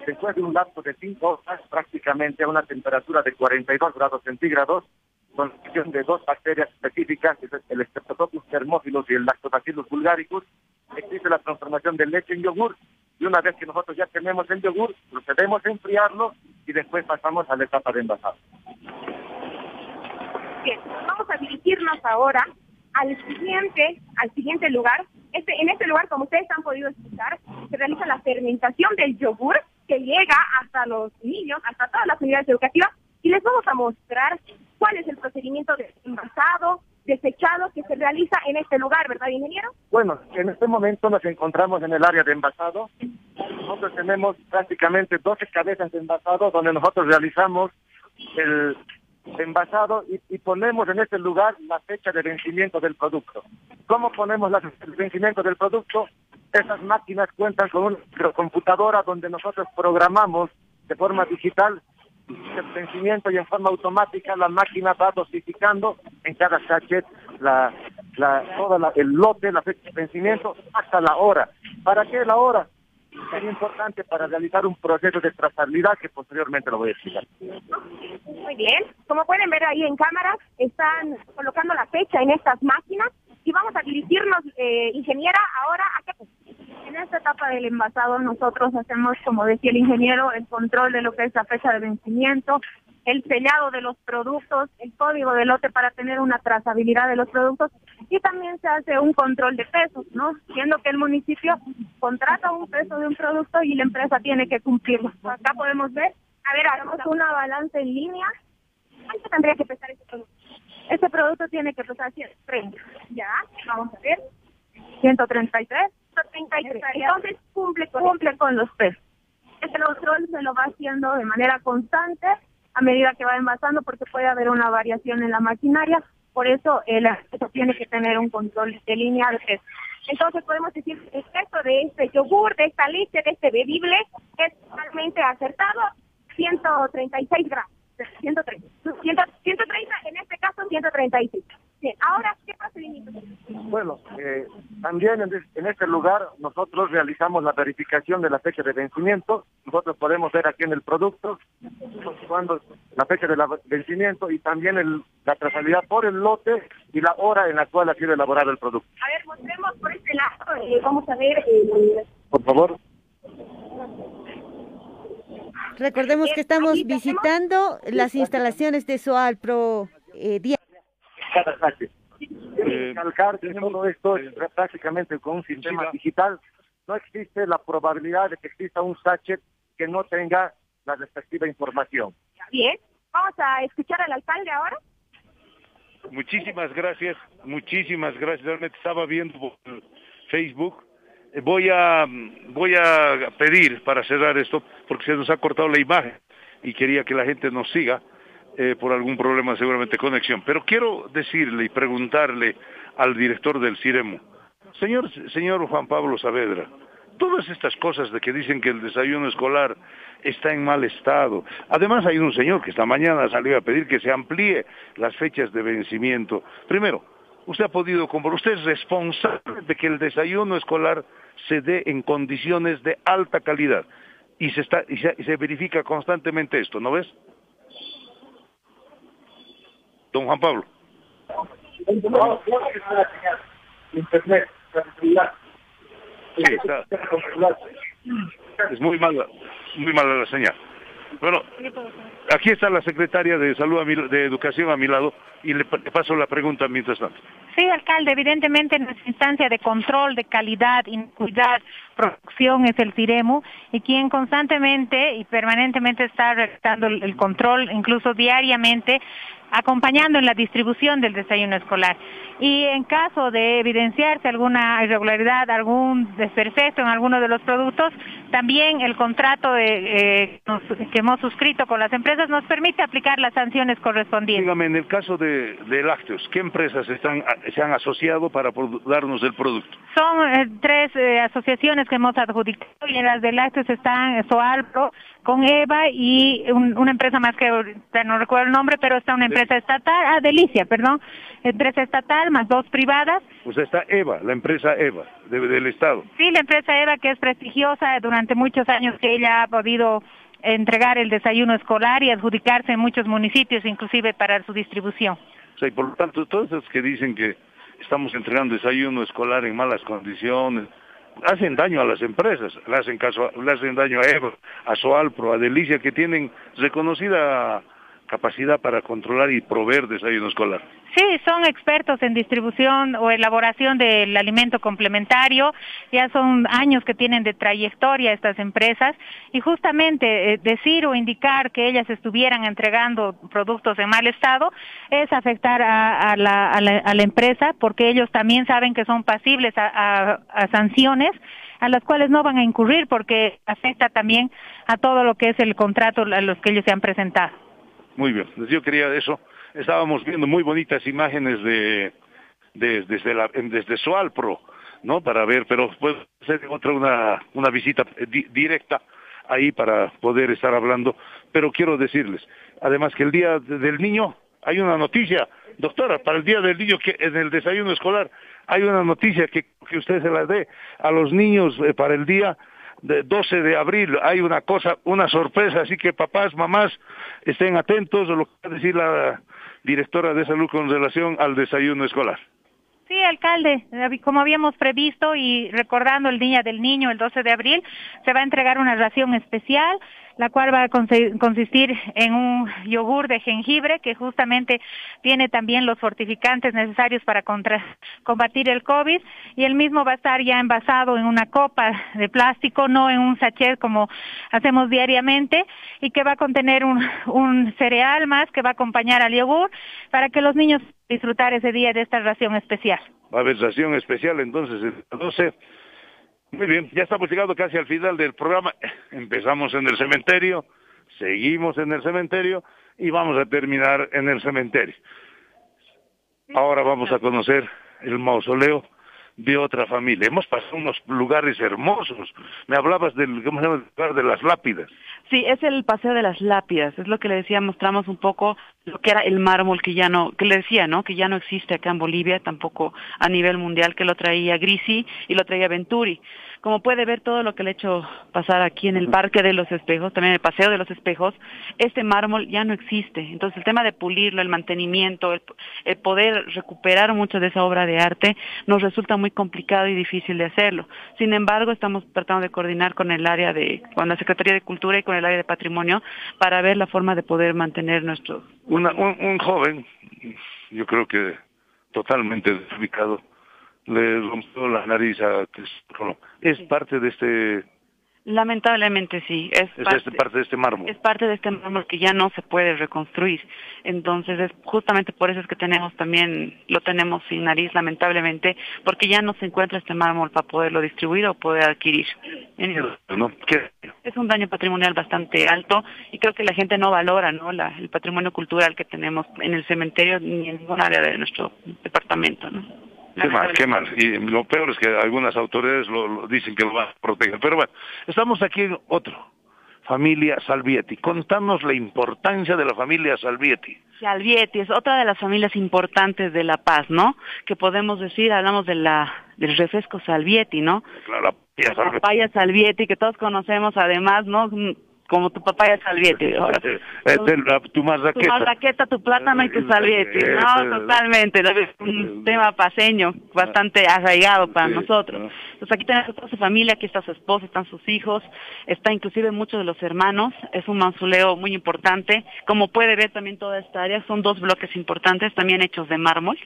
Después de un lapso de 5 horas, prácticamente a una temperatura de 42 grados centígrados, con la acción de dos bacterias específicas, el Streptococcus thermophilus y el Lactobacillus vulgaricus, existe la transformación de leche en yogur y una vez que nosotros ya tenemos el yogur, procedemos a enfriarlo y después pasamos a la etapa de envasado. Bien, vamos a dirigirnos ahora al siguiente, al siguiente lugar. Este, en este lugar, como ustedes han podido escuchar, se realiza la fermentación del yogur que llega hasta los niños, hasta todas las unidades educativas, y les vamos a mostrar cuál es el procedimiento de envasado, desechado que se realiza en este lugar, ¿verdad, ingeniero? Bueno, en este momento nos encontramos en el área de envasado. Nosotros tenemos prácticamente 12 cabezas de envasado donde nosotros realizamos el envasado y, ponemos en ese lugar la fecha de vencimiento del producto. ¿Cómo ponemos la vencimiento del producto? Esas máquinas cuentan con una microcomputadora donde nosotros programamos de forma digital el vencimiento y en forma automática la máquina va dosificando en cada sachet la, la, todo el lote, la fecha de vencimiento hasta la hora. ¿Para qué la hora? Es importante para realizar un proceso de trazabilidad que posteriormente lo voy a explicar. Muy bien, como pueden ver ahí en cámara, están colocando la fecha en estas máquinas y vamos a dirigirnos, eh, ingeniera, ahora a qué en esta etapa del envasado nosotros hacemos, como decía el ingeniero, el control de lo que es la fecha de vencimiento, el sellado de los productos, el código de lote para tener una trazabilidad de los productos y también se hace un control de pesos, ¿no? Siendo que el municipio contrata un peso de un producto y la empresa tiene que cumplirlo. Acá podemos ver, a ver, hagamos una balanza en línea. ¿Cuánto tendría que pesar este producto? Este producto tiene que pesar 130. Ya, vamos a ver. 133. 133. Entonces cumple con, cumple con los pesos. Este control se lo va haciendo de manera constante a medida que va envasando porque puede haber una variación en la maquinaria. Por eso el acceso tiene que tener un control de línea de Entonces podemos decir que el peso de este yogur, de esta leche, de este bebible, es totalmente acertado, 136 gramos. 130. 130, en este caso 136. Bien, ahora, ¿qué procedimiento? Bueno, eh, también en, en, este lugar nosotros realizamos la verificación de la fecha de vencimiento. Nosotros podemos ver aquí en el producto cuando la fecha de vencimiento y también el, la trazabilidad por el lote y la hora en la cual ha sido elaborado el producto. A ver, mostremos por este lado, eh, vamos a ver. Eh, por favor. Recordemos que estamos visitando las instalaciones de Soal Pro eh, Cada saque. Eh, calcar todo esto es prácticamente con un sistema digital. No existe la probabilidad de que exista un sachet que no tenga la respectiva información. Bien, vamos a escuchar al alcalde ahora. Muchísimas gracias, muchísimas gracias. Realmente estaba viendo por Facebook voy a, voy a pedir para cerrar esto, porque se nos ha cortado la imagen y quería que la gente nos siga eh, por algún problema seguramente conexión. Pero quiero decirle y preguntarle al director del CIREMO, señor, señor Juan Pablo Saavedra, todas estas cosas de que dicen que el desayuno escolar está en mal estado. Además hay un señor que esta mañana salió a pedir que se amplíe las fechas de vencimiento. Primero, usted ha podido comprobar, usted es responsable de que el desayuno escolar se dé en condiciones de alta calidad. Y se, está, y se, verifica constantemente esto, ¿no ves? Don Juan Pablo. Es muy mala, muy mala la señal. Bueno, aquí está la secretaria de Salud de Educación a mi lado y le, paso la pregunta mientras tanto. Sí, alcalde, evidentemente en nuestra instancia de control de calidad, inocuidad, producción es el CIREMU y quien constantemente y permanentemente está realizando el control, incluso diariamente, acompañando en la distribución del desayuno escolar. Y en caso de evidenciarse alguna irregularidad, algún desperfecto en alguno de los productos, también el contrato eh, que hemos suscrito con las empresas nos permite aplicar las sanciones correspondientes. Dígame, en el caso de, lácteos, ¿qué empresas están, se han asociado para darnos el producto? Son eh, tres eh, asociaciones que hemos adjudicado y en las de lácteos están Soalpro, con EVA y una empresa más que no recuerdo el nombre, pero está una empresa estatal, ah, Delicia, perdón, empresa estatal más dos privadas. Pues está EVA, la empresa EVA del Estado. Sí, la empresa EVA que es prestigiosa durante muchos años que ella ha podido entregar el desayuno escolar y adjudicarse en muchos municipios, inclusive para su distribución. O sea, y por lo tanto, todos esos que dicen que estamos entregando desayuno escolar en malas condiciones, hacen daño a las empresas, le hacen, caso, le hacen daño a Evo, a Soalpro, a Delicia, que tienen reconocida capacidad para controlar y proveer desayuno escolar. Sí, son expertos en distribución o elaboración del alimento complementario, ya son años que tienen de trayectoria estas empresas y justamente eh, decir o indicar que ellas estuvieran entregando productos en mal estado es afectar a, la, empresa porque ellos también saben que son pasibles a sanciones a las cuales no van a incurrir porque afecta también a todo lo que es el contrato a los que ellos se han presentado. Muy bien, yo quería eso. Estábamos viendo muy bonitas imágenes de, desde, la, Soalpro, ¿no? Para ver, pero puede ser otra una, una visita eh, directa ahí para poder estar hablando. Pero quiero decirles, además que el Día del Niño, hay una noticia, doctora, para el Día del Niño que en el desayuno escolar hay una noticia que, que usted se la dé a los niños eh, para el día de 12 de abril hay una cosa, una sorpresa, así que papás, mamás, estén atentos a lo que va a decir la directora de salud con relación al desayuno escolar. Sí, alcalde, como habíamos previsto y recordando el Día del Niño el 12 de abril, se va a entregar una ración especial la cual va a consistir en un yogur de jengibre que justamente tiene también los fortificantes necesarios para combatir el COVID y el mismo va a estar ya envasado en una copa de plástico, no en un sachet como hacemos diariamente y que va a contener un cereal más que va a acompañar al yogur para que los niños disfrutar ese día de esta ración especial. Va a haber ración especial entonces el 12 muy bien, ya estamos llegando casi al final del programa. Empezamos en el cementerio, seguimos en el cementerio y vamos a terminar en el cementerio. Ahora vamos a conocer el mausoleo de otra familia. Hemos pasado unos lugares hermosos. Me hablabas del, ¿cómo se llama? De las lápidas. Sí, es el paseo de las lápidas, es lo que le decía, mostramos un poco lo que era el mármol que ya no, que le decía, ¿no? Que ya no existe acá en Bolivia, tampoco a nivel mundial, que lo traía Grisi y lo traía Venturi. Como puede ver todo lo que le he hecho pasar aquí en el Parque de los Espejos, también el Paseo de los Espejos, este mármol ya no existe. Entonces el tema de pulirlo, el mantenimiento, el, el poder recuperar mucho de esa obra de arte nos resulta muy complicado y difícil de hacerlo. Sin embargo, estamos tratando de coordinar con el área de, con la Secretaría de Cultura y con el área de Patrimonio para ver la forma de poder mantener nuestro... Una, un, un joven, yo creo que totalmente desubicado, le rompió la nariz a. Es parte de este Lamentablemente sí, es, es parte, este parte de este mármol. es parte de este mármol que ya no se puede reconstruir. Entonces, es justamente por eso es que tenemos también, lo tenemos sin nariz, lamentablemente, porque ya no se encuentra este mármol para poderlo distribuir o poder adquirir. ¿No? ¿Qué? Es un daño patrimonial bastante alto y creo que la gente no valora ¿no? La, el patrimonio cultural que tenemos en el cementerio ni en ningún área de nuestro departamento. ¿no? Qué mal, qué mal. Y lo peor es que algunas autoridades lo, lo dicen que lo van a proteger. Pero bueno, estamos aquí en otro. Familia Salvietti. Contanos la importancia de la familia Salvietti. Salvietti es otra de las familias importantes de La Paz, ¿no? Que podemos decir, hablamos de la del refresco Salvietti, ¿no? Claro, la papaya Salvietti, que todos conocemos además, ¿no? Como tu papaya Salvietti. Ahora, Eh, eh, de la- tu tu marraqueta. marraqueta, tu plátano y tu salvietti. Eh, No, totalmente. Es un tema paseño, bastante arraigado para nosotros. Entonces aquí tenemos toda su familia, aquí está su esposa, están sus hijos, está inclusive muchos de los hermanos. Es un mausoleo muy importante. Como puede ver también toda esta área, son dos bloques importantes, también hechos de mármol,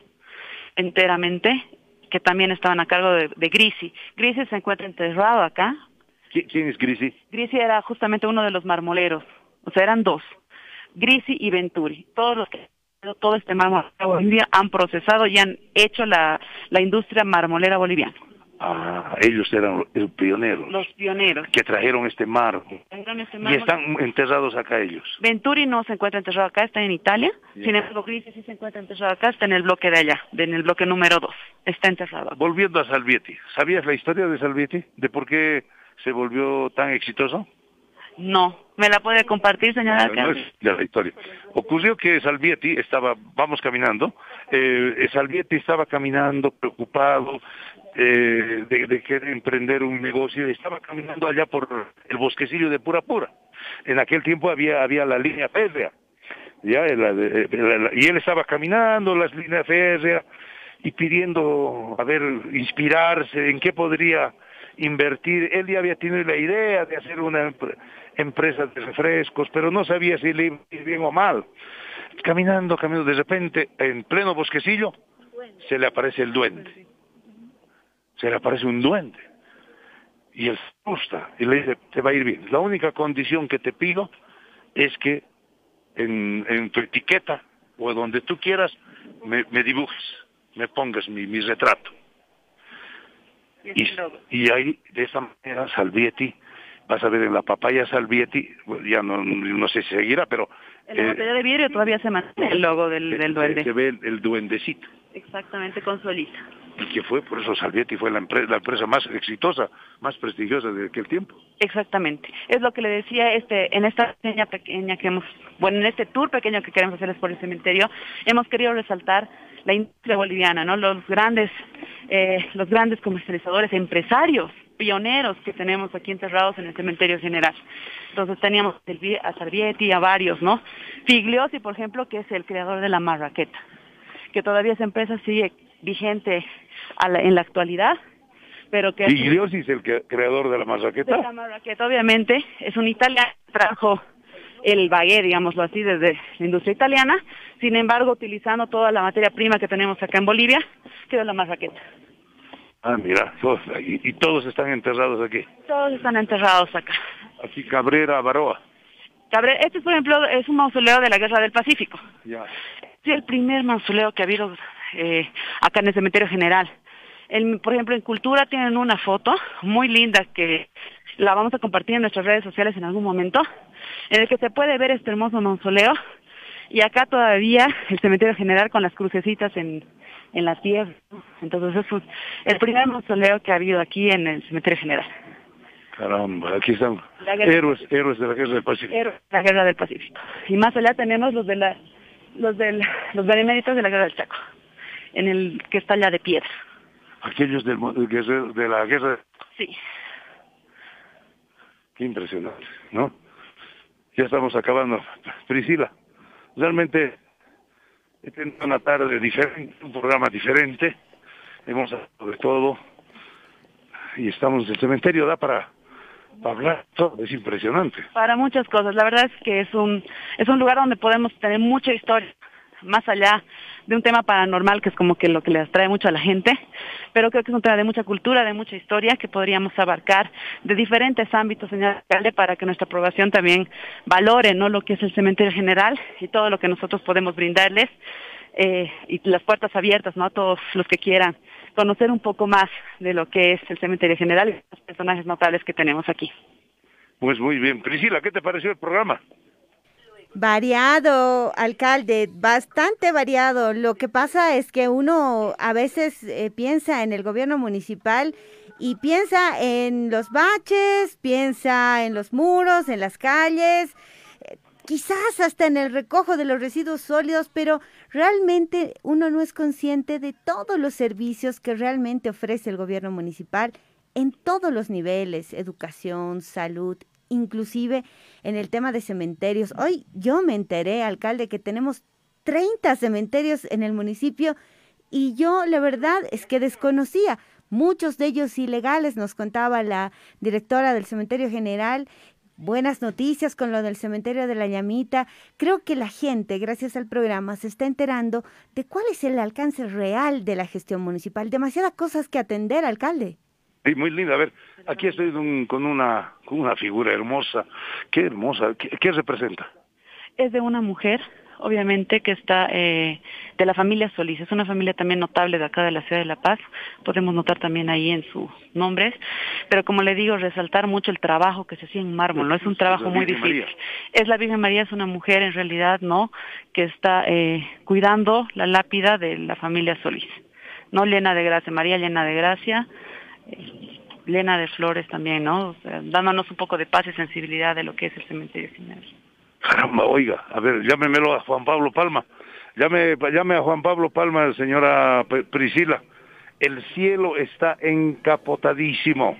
enteramente, que también estaban a cargo de, de Grisi. Grisi se encuentra enterrado acá, ¿Qui- ¿Quién es Grisi? Grisi era justamente uno de los marmoleros, o sea, eran dos, Grisi y Venturi. Todos los que todo este mármol de Bolivia han procesado y han hecho la, la industria marmolera boliviana. Ah, ellos eran los pioneros Los pioneros. que trajeron este mármol. Este Y están enterrados acá ellos. Venturi no se encuentra enterrado acá, está en Italia. Sin embargo, Grisi sí se encuentra enterrado acá, está en el bloque de allá, en el bloque número dos. Está enterrado. Volviendo a Salvietti, ¿sabías la historia de Salvietti? ¿De por qué se volvió tan exitoso? No. ¿Me la puede compartir, señora No alcalde? es ya la historia. Ocurrió que Salvietti estaba, vamos caminando, eh, Salvietti estaba caminando preocupado eh, de, de querer emprender un negocio y estaba caminando allá por el bosquecillo de Pura Pura. En aquel tiempo había, había la línea férrea, ya, la de- la- la- y él estaba caminando las líneas férreas y pidiendo, a ver, inspirarse en qué podría invertir. Él ya había tenido la idea de hacer una empre- empresa de refrescos, pero no sabía si le iba a ir bien o mal. Caminando, caminando, de repente, en pleno bosquecillo, se le aparece el duende. Se le aparece un duende. Y él se asusta y le dice, te va a ir bien. La única condición que te pido es que en, tu etiqueta o donde tú quieras me, dibujes, me pongas mi retrato. Y, y ahí, de esa manera, Salvietti, vas a ver en la papaya Salvietti, ya no, no sé si seguirá, pero En la eh, botella de vidrio todavía se mantiene el logo del, del duende. se ve el, el duendecito. Exactamente, con su alita. Y que fue, por eso Salvietti fue la empresa, la empresa más exitosa, más prestigiosa de aquel tiempo. Exactamente. Es lo que le decía este en esta pequeña que hemos, bueno, en este tour pequeño que queremos hacerles por el cementerio, hemos querido resaltar la industria boliviana, ¿no? Los grandes, eh, los grandes comercializadores, empresarios, pioneros que tenemos aquí enterrados en el cementerio general. Entonces teníamos a Salvietti, a varios, ¿no? Figliosi, por ejemplo, que es el creador de la marraqueta, que todavía esa empresa sigue vigente a la- en la actualidad, pero que... Figliosi es el que- creador de la de la marraqueta. marraqueta, obviamente, es un italiano que trajo el baguette, digámoslo así, desde la industria italiana, sin embargo, utilizando toda la materia prima que tenemos acá en Bolivia, quedó la marraqueta. Ah, mira, y, y todos están enterrados aquí. Todos están enterrados acá. Aquí Cabrera, Baroa. Cabre- Este, por ejemplo, es un mausoleo de la Guerra del Pacífico. Ya. Es el primer mausoleo que ha habido eh, acá en el cementerio general. El- por ejemplo, en Cultura tienen una foto muy linda que la vamos a compartir en nuestras redes sociales en algún momento, en el que se puede ver este hermoso mausoleo y acá todavía el cementerio general con las crucecitas en, en la tierra. Entonces es el primer mausoleo que ha habido aquí en el cementerio general. Caramba, aquí están héroes, héroes de la guerra del Pacífico. Héroes de la guerra del Pacífico. Y más allá tenemos los de la, los del, los beneméritos de la guerra del Chaco, en el que está allá de piedra. Aquellos del, de la guerra. Sí. Qué impresionante, ¿no? Ya estamos acabando. Priscila, realmente he tenido una tarde diferente, un programa diferente. Hemos hablado de todo y estamos el cementerio da para hablar todo, es impresionante. Para muchas cosas, la verdad es que es un es un lugar donde podemos tener mucha historia, más allá de un tema paranormal que es como que lo que le atrae mucho a la gente, pero creo que es un tema de mucha cultura, de mucha historia que podríamos abarcar de diferentes ámbitos, señor alcalde, para que nuestra aprobación también valore no lo que es el cementerio general y todo lo que nosotros podemos brindarles eh, y las puertas abiertas no a todos los que quieran conocer un poco más de lo que es el cementerio general y los personajes notables que tenemos aquí. Pues muy bien. Priscila, ¿qué te pareció el programa? Variado, alcalde, bastante variado. Lo que pasa es que uno a veces eh, piensa en el gobierno municipal y piensa en los baches, piensa en los muros, en las calles, quizás hasta en el recojo de los residuos sólidos, pero realmente uno no es consciente de todos los servicios que realmente ofrece el gobierno municipal en todos los niveles, educación, salud, inclusive en el tema de cementerios. Hoy yo me enteré, alcalde, que tenemos 30 cementerios en el municipio y yo la verdad es que desconocía muchos de ellos ilegales, nos contaba la directora del cementerio general, buenas noticias con lo del cementerio de la Llamita. Creo que la gente, gracias al programa, se está enterando de cuál es el alcance real de la gestión municipal. Demasiadas cosas que atender, alcalde. Sí, muy linda. A ver, aquí estoy con, una, con una figura hermosa. Qué hermosa. ¿Qué representa? Es de una mujer obviamente que está eh, de la familia Solís. Es una familia también notable de acá de la ciudad de La Paz. Podemos notar también ahí en sus nombres. Pero como le digo, resaltar mucho el trabajo que se hacía en mármol, ¿no? Es un trabajo muy difícil. Es la Virgen María, es una mujer en realidad, ¿no? Que está eh, cuidando la lápida de la familia Solís. No llena de gracia, María llena de gracia. Eh, llena de flores también, ¿no? dándonos un poco de paz y sensibilidad de lo que es el cementerio general. Caramba, oiga, a ver, llámemelo a Juan Pablo Palma. Llame, llame a Juan Pablo Palma, señora Priscila. El cielo está encapotadísimo.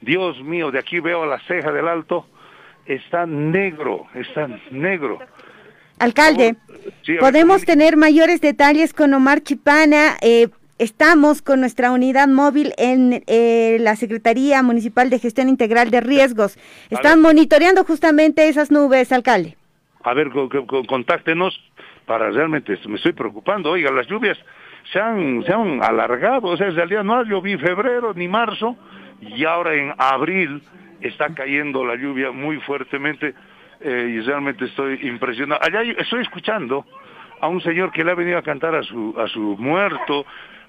Dios mío, de aquí veo a la ceja del alto, está negro, está negro. Alcalde, podemos tener mayores detalles con Omar Chipana. Eh, Estamos con nuestra unidad móvil en eh, la Secretaría Municipal de Gestión Integral de Riesgos. Están monitoreando justamente esas nubes, alcalde. A ver, contáctenos para realmente, me estoy preocupando. Oiga, las lluvias se han, se han alargado, o sea, desde el día no lloví febrero ni marzo y ahora en abril está cayendo la lluvia muy fuertemente eh, y realmente estoy impresionado. Allá estoy escuchando a un señor que le ha venido a cantar a su, a su muerto,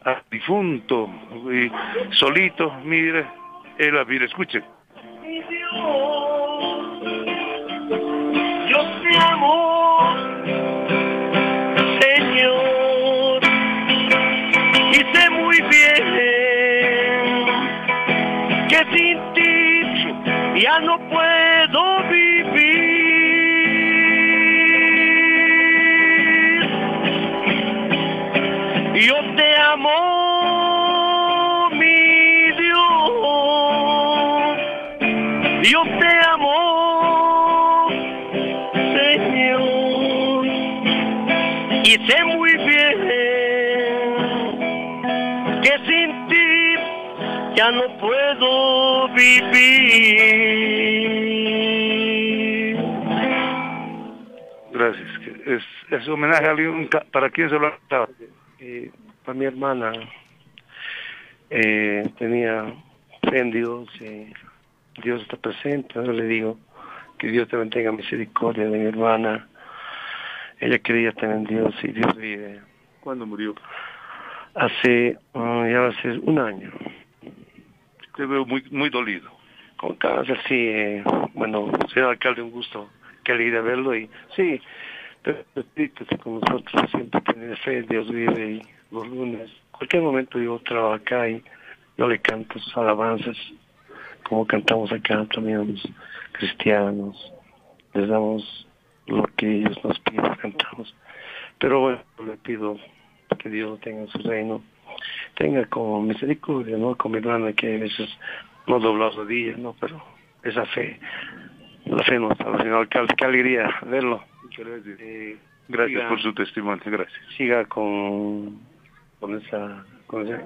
al difunto, y solito, mire, él, mire, escuchen. Yo te amo, Señor, y sé muy bien que sin ti ya no puedo vivir. Yo te amo, mi Dios. Yo te amo, Señor. Y sé muy bien que sin ti ya no puedo vivir. Gracias. Es, es homenaje a alguien, ¿para quién se lo ha mi hermana eh, tenía fe en Dios, eh, Dios está presente, ahora le digo que Dios te mantenga misericordia de mi hermana. Ella quería tener en Dios y Dios vive. ¿Cuándo murió? Hace, uh, ya va a ser un año. Te veo muy, muy dolido. Con cáncer, sí. Eh, bueno, señor alcalde, un gusto que de verlo y sí, pero con nosotros siempre tiene fe, Dios vive y los lunes. Cualquier momento yo trabajo acá y yo le canto sus alabanzas, como cantamos acá también los cristianos. Les damos lo que ellos nos piden, cantamos. Pero bueno, le pido que Dios tenga su reino, tenga como misericordia, ¿no? Con mi hermana que a veces no dobla rodillas, ¿no? Pero esa fe, la fe no está, señor alcalde, qué alegría verlo. Eh, gracias por su testimonio, gracias. Siga con, con esa, con esa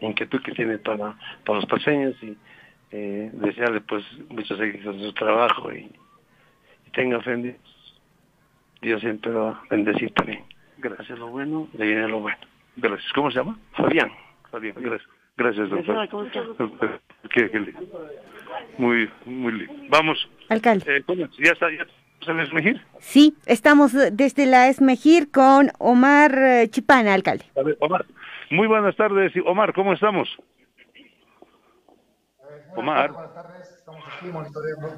inquietud que tiene para, para los paseños y eh, desearle pues muchos éxitos en su trabajo y, y tenga fe en Dios. Dios siempre va a bendecir también. Gracias lo bueno, le viene lo bueno. Gracias. ¿Cómo se llama? Fabián. Fabián, gracias. Gracias, doctor. Qué, qué lindo. Muy, muy lindo. Vamos. Alcalde. Eh, ¿cómo? ¿Ya está? ¿Ya está en Esmejir? Sí, estamos desde la Esmejir con Omar eh, Chipana, alcalde. A ver, Omar. Muy buenas tardes. Omar, ¿cómo estamos? Omar. Buenas tardes, estamos aquí monitoreando.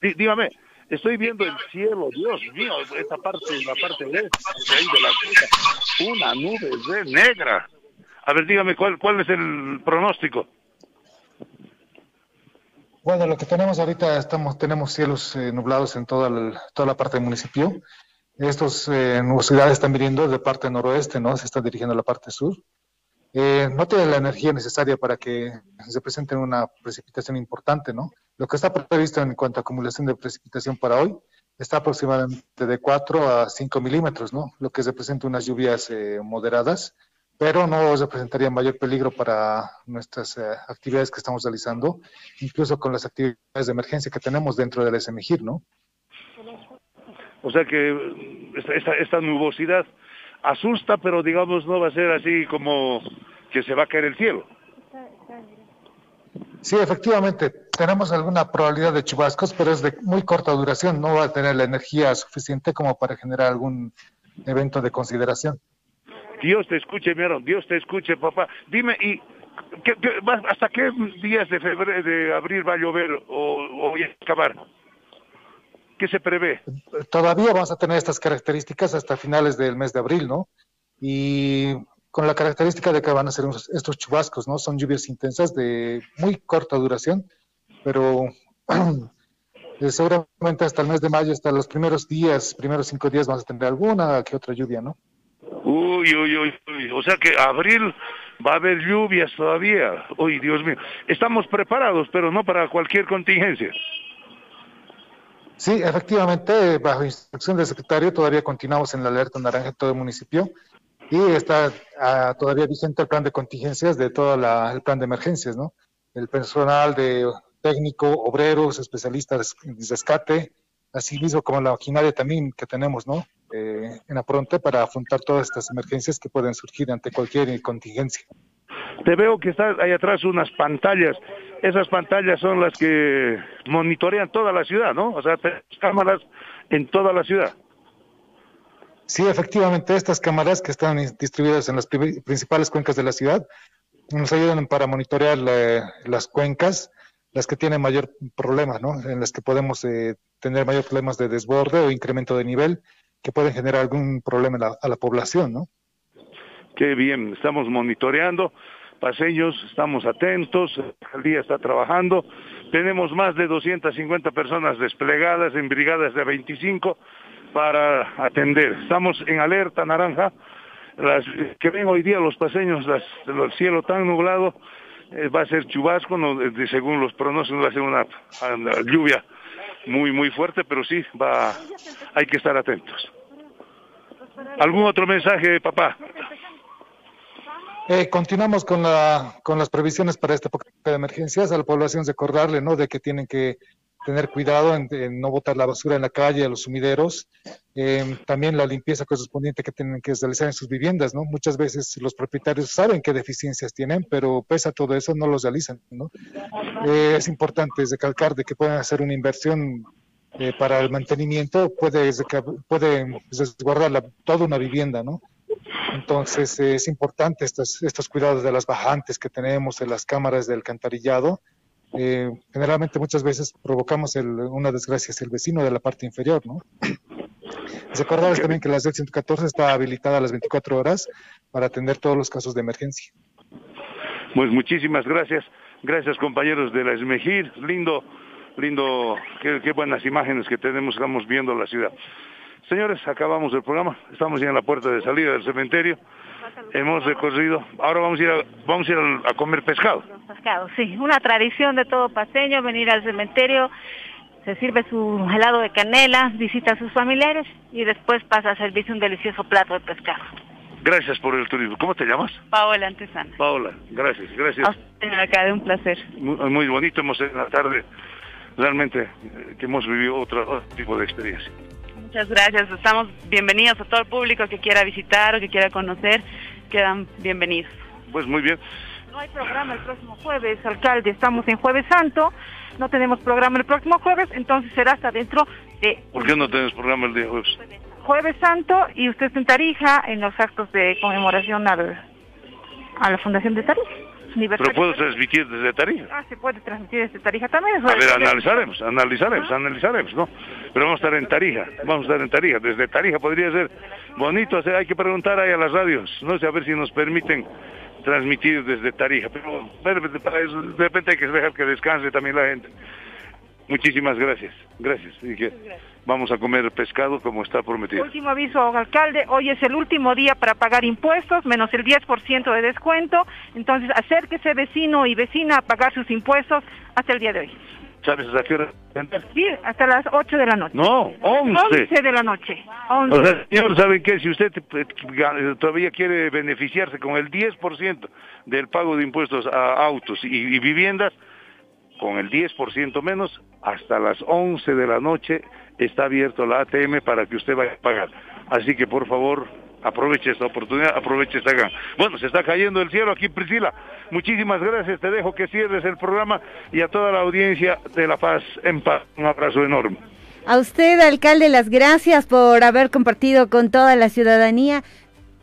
Dí- dígame, estoy viendo el cielo, Dios mío, esta parte, la parte de, de ahí de la costa, una nube de negra. A ver, dígame, ¿cuál, cuál es el pronóstico? Bueno, lo que tenemos ahorita, estamos, tenemos cielos eh, nublados en toda, el- toda la parte del municipio. Estos eh, nubosidades están viniendo de parte noroeste, ¿no? Se están dirigiendo a la parte sur. Eh, no tiene la energía necesaria para que se presente una precipitación importante, ¿no? Lo que está previsto en cuanto a acumulación de precipitación para hoy está aproximadamente de 4 a 5 milímetros, ¿no? Lo que representa unas lluvias eh, moderadas, pero no representaría mayor peligro para nuestras eh, actividades que estamos realizando, incluso con las actividades de emergencia que tenemos dentro del SMGIR, ¿no? O sea que eh, esta, esta, esta nubosidad asusta, pero digamos no va a ser así como que se va a caer el cielo. Sí, efectivamente, tenemos alguna probabilidad de chubascos, pero es de muy corta duración, no va a tener la energía suficiente como para generar algún evento de consideración. Dios te escuche, mi hermano, Dios te escuche, papá. Dime, ¿y va- hasta qué días de febrero, de abril va a llover o, o ya acabar? ¿Qué se prevé? Todavía vamos a tener estas características hasta finales del mes de abril, ¿no? Y con la característica de que van a ser estos chubascos, ¿no? Son lluvias intensas de muy corta duración, pero eh, seguramente hasta el mes de mayo, hasta los primeros días, primeros cinco días, vamos a tener alguna que otra lluvia, ¿no? Uy, uy, uy, uy. O sea que abril va a haber lluvias todavía. Uy, Dios mío. Estamos preparados, pero no para cualquier contingencia. Sí, efectivamente, bajo instrucción del secretario, todavía continuamos en la alerta naranja en todo el municipio y está ah, todavía vigente el plan de contingencias de todo la- el plan de emergencias, ¿no? El personal de técnico, obreros, especialistas en rescate, así mismo como la maquinaria también que tenemos, ¿no? Eh, en Apronte para afrontar todas estas emergencias que pueden surgir ante cualquier contingencia. Te veo que está ahí atrás unas pantallas. Esas pantallas son las que monitorean toda la ciudad, ¿no? O sea, cámaras en toda la ciudad. Sí, efectivamente, estas cámaras que están distribuidas en las pri- principales cuencas de la ciudad nos ayudan para monitorear la- las cuencas, las que tienen mayor problema, ¿no? En las que podemos eh, tener mayor problemas de desborde o incremento de nivel que pueden generar algún problema a la, a la población, ¿no? Qué bien, estamos monitoreando. Paseños, estamos atentos, la alcaldía está trabajando. Tenemos más de 250 personas desplegadas en brigadas de 25 para atender. Estamos en alerta naranja. Las que ven hoy día los paseños, las, el cielo tan nublado, eh, va a ser chubasco, no, de- según los pronósticos va a ser una lluvia muy muy fuerte, pero sí va, hay que estar atentos. ¿Algún otro mensaje, papá? Eh, continuamos con, la, con las previsiones para esta época de emergencias. A la población recordarle ¿no? de que tienen que tener cuidado en, no botar la basura en la calle, a los sumideros. Eh, también la limpieza correspondiente que tienen que realizar en sus viviendas. ¿no? Muchas veces los propietarios saben qué deficiencias tienen, pero pese a todo eso no los realizan. ¿no? Eh, es importante recalcar de que pueden hacer una inversión eh, para el mantenimiento, puede, puede resguardar toda una vivienda, ¿no? Entonces es importante estos, cuidados de las bajantes que tenemos, de las cámaras del alcantarillado. Eh, generalmente muchas veces provocamos el- una desgracia hacia el vecino de la parte inferior, ¿no? Recordarles también que la SED 114 está habilitada a las 24 horas para atender todos los casos de emergencia. Pues muchísimas gracias. Gracias compañeros de la Esmejir. Lindo, lindo, qué, qué buenas imágenes que tenemos, estamos viendo la ciudad. Señores, acabamos el programa. Estamos ya en la puerta de salida del cementerio. Hemos recorrido. Ahora vamos a ir a, vamos a, ir a, a comer pescado. Pescado, sí. Una tradición de todo paseño, venir al cementerio, se sirve su helado de canela, visita a sus familiares y después pasa a servirse un delicioso plato de pescado. Gracias por el turismo. ¿Cómo te llamas? Paola Antesana. Paola, gracias, gracias. A usted, alcalde, un placer. Muy, muy bonito hemos en la tarde, realmente eh, que hemos vivido otro, otro tipo de experiencia. Muchas gracias. Estamos bienvenidos a todo el público que quiera visitar o que quiera conocer. Quedan bienvenidos. Pues muy bien. No hay programa el próximo jueves, alcalde. Estamos en Jueves Santo. No tenemos programa el próximo jueves, entonces será hasta dentro de ¿Por qué no tenemos programa el día jueves? Jueves Santo y usted está en Tarija en los actos de conmemoración al, a la Fundación de Tarija. Pero puedo transmitir desde Tarija. Ah, se puede transmitir desde Tarija también. A ver, analizaremos, analizaremos, analizaremos, ¿no? Pero vamos a estar en Tarija, vamos a estar en Tarija. Desde Tarija podría ser bonito, sea, hay que preguntar ahí a las radios, no sé, a ver si nos permiten transmitir desde Tarija. Pero de repente hay que dejar que descanse también la gente. Muchísimas gracias, gracias. Y que vamos a comer pescado como está prometido. Último aviso, alcalde, hoy es el último día para pagar impuestos, menos el 10% de descuento, entonces acérquese vecino y vecina a pagar sus impuestos hasta el día de hoy. ¿Sabes hasta qué hora? Sí, hasta las 8 de la noche. No, 11. 11 de la noche. 11. O sea, señor, ¿saben qué? Si usted eh, todavía quiere beneficiarse con el 10% del pago de impuestos a autos y, y viviendas, con el 10% menos, hasta las 11 de la noche está abierto la ATM para que usted vaya a pagar. Así que por favor, aproveche esta oportunidad, aproveche esta gana. Bueno, se está cayendo el cielo aquí, Priscila. Muchísimas gracias, te dejo que cierres el programa y a toda la audiencia de La Paz en paz. Un abrazo enorme. A usted, alcalde, las gracias por haber compartido con toda la ciudadanía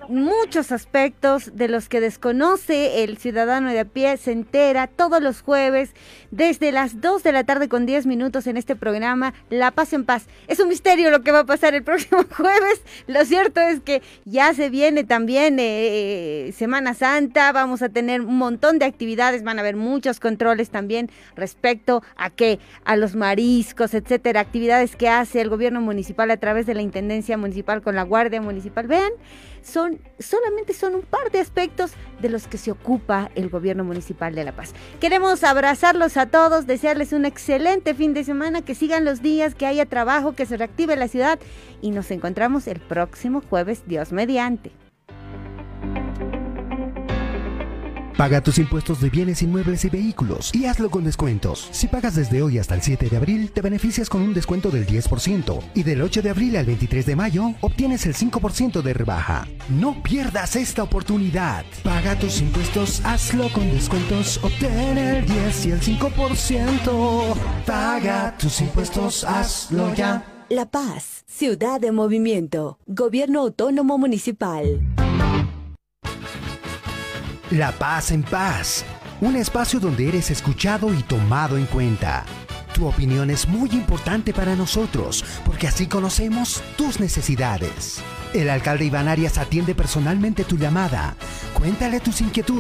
muchos aspectos de los que desconoce el ciudadano de a pie, se entera todos los jueves desde las 2 de la tarde con 10 minutos en este programa La Paz en Paz. Es un misterio lo que va a pasar el próximo jueves. Lo cierto es que ya se viene también eh, Semana Santa, vamos a tener un montón de actividades, van a haber muchos controles también respecto a qué, a los mariscos, etcétera, actividades que hace el gobierno municipal a través de la Intendencia Municipal con la Guardia Municipal. Vean, son solamente son un par de aspectos de los que se ocupa el gobierno municipal de La Paz. Queremos abrazarlos a todos, desearles un excelente fin de semana, que sigan los días, que haya trabajo, que se reactive la ciudad y nos encontramos el próximo jueves, Dios mediante. Paga tus impuestos de bienes inmuebles y vehículos y hazlo con descuentos. Si pagas desde hoy hasta el 7 de abril, te beneficias con un descuento del 10% y del 8 de abril al 23 de mayo obtienes el 5% de rebaja. No pierdas esta oportunidad. Paga tus impuestos, hazlo con descuentos, obtén el 10 y el 5%. Paga tus impuestos, hazlo ya. La Paz, ciudad de movimiento, gobierno autónomo municipal. La Paz en Paz, un espacio donde eres escuchado y tomado en cuenta. Tu opinión es muy importante para nosotros porque así conocemos tus necesidades. El alcalde Iván Arias atiende personalmente tu llamada. Cuéntale tus inquietudes.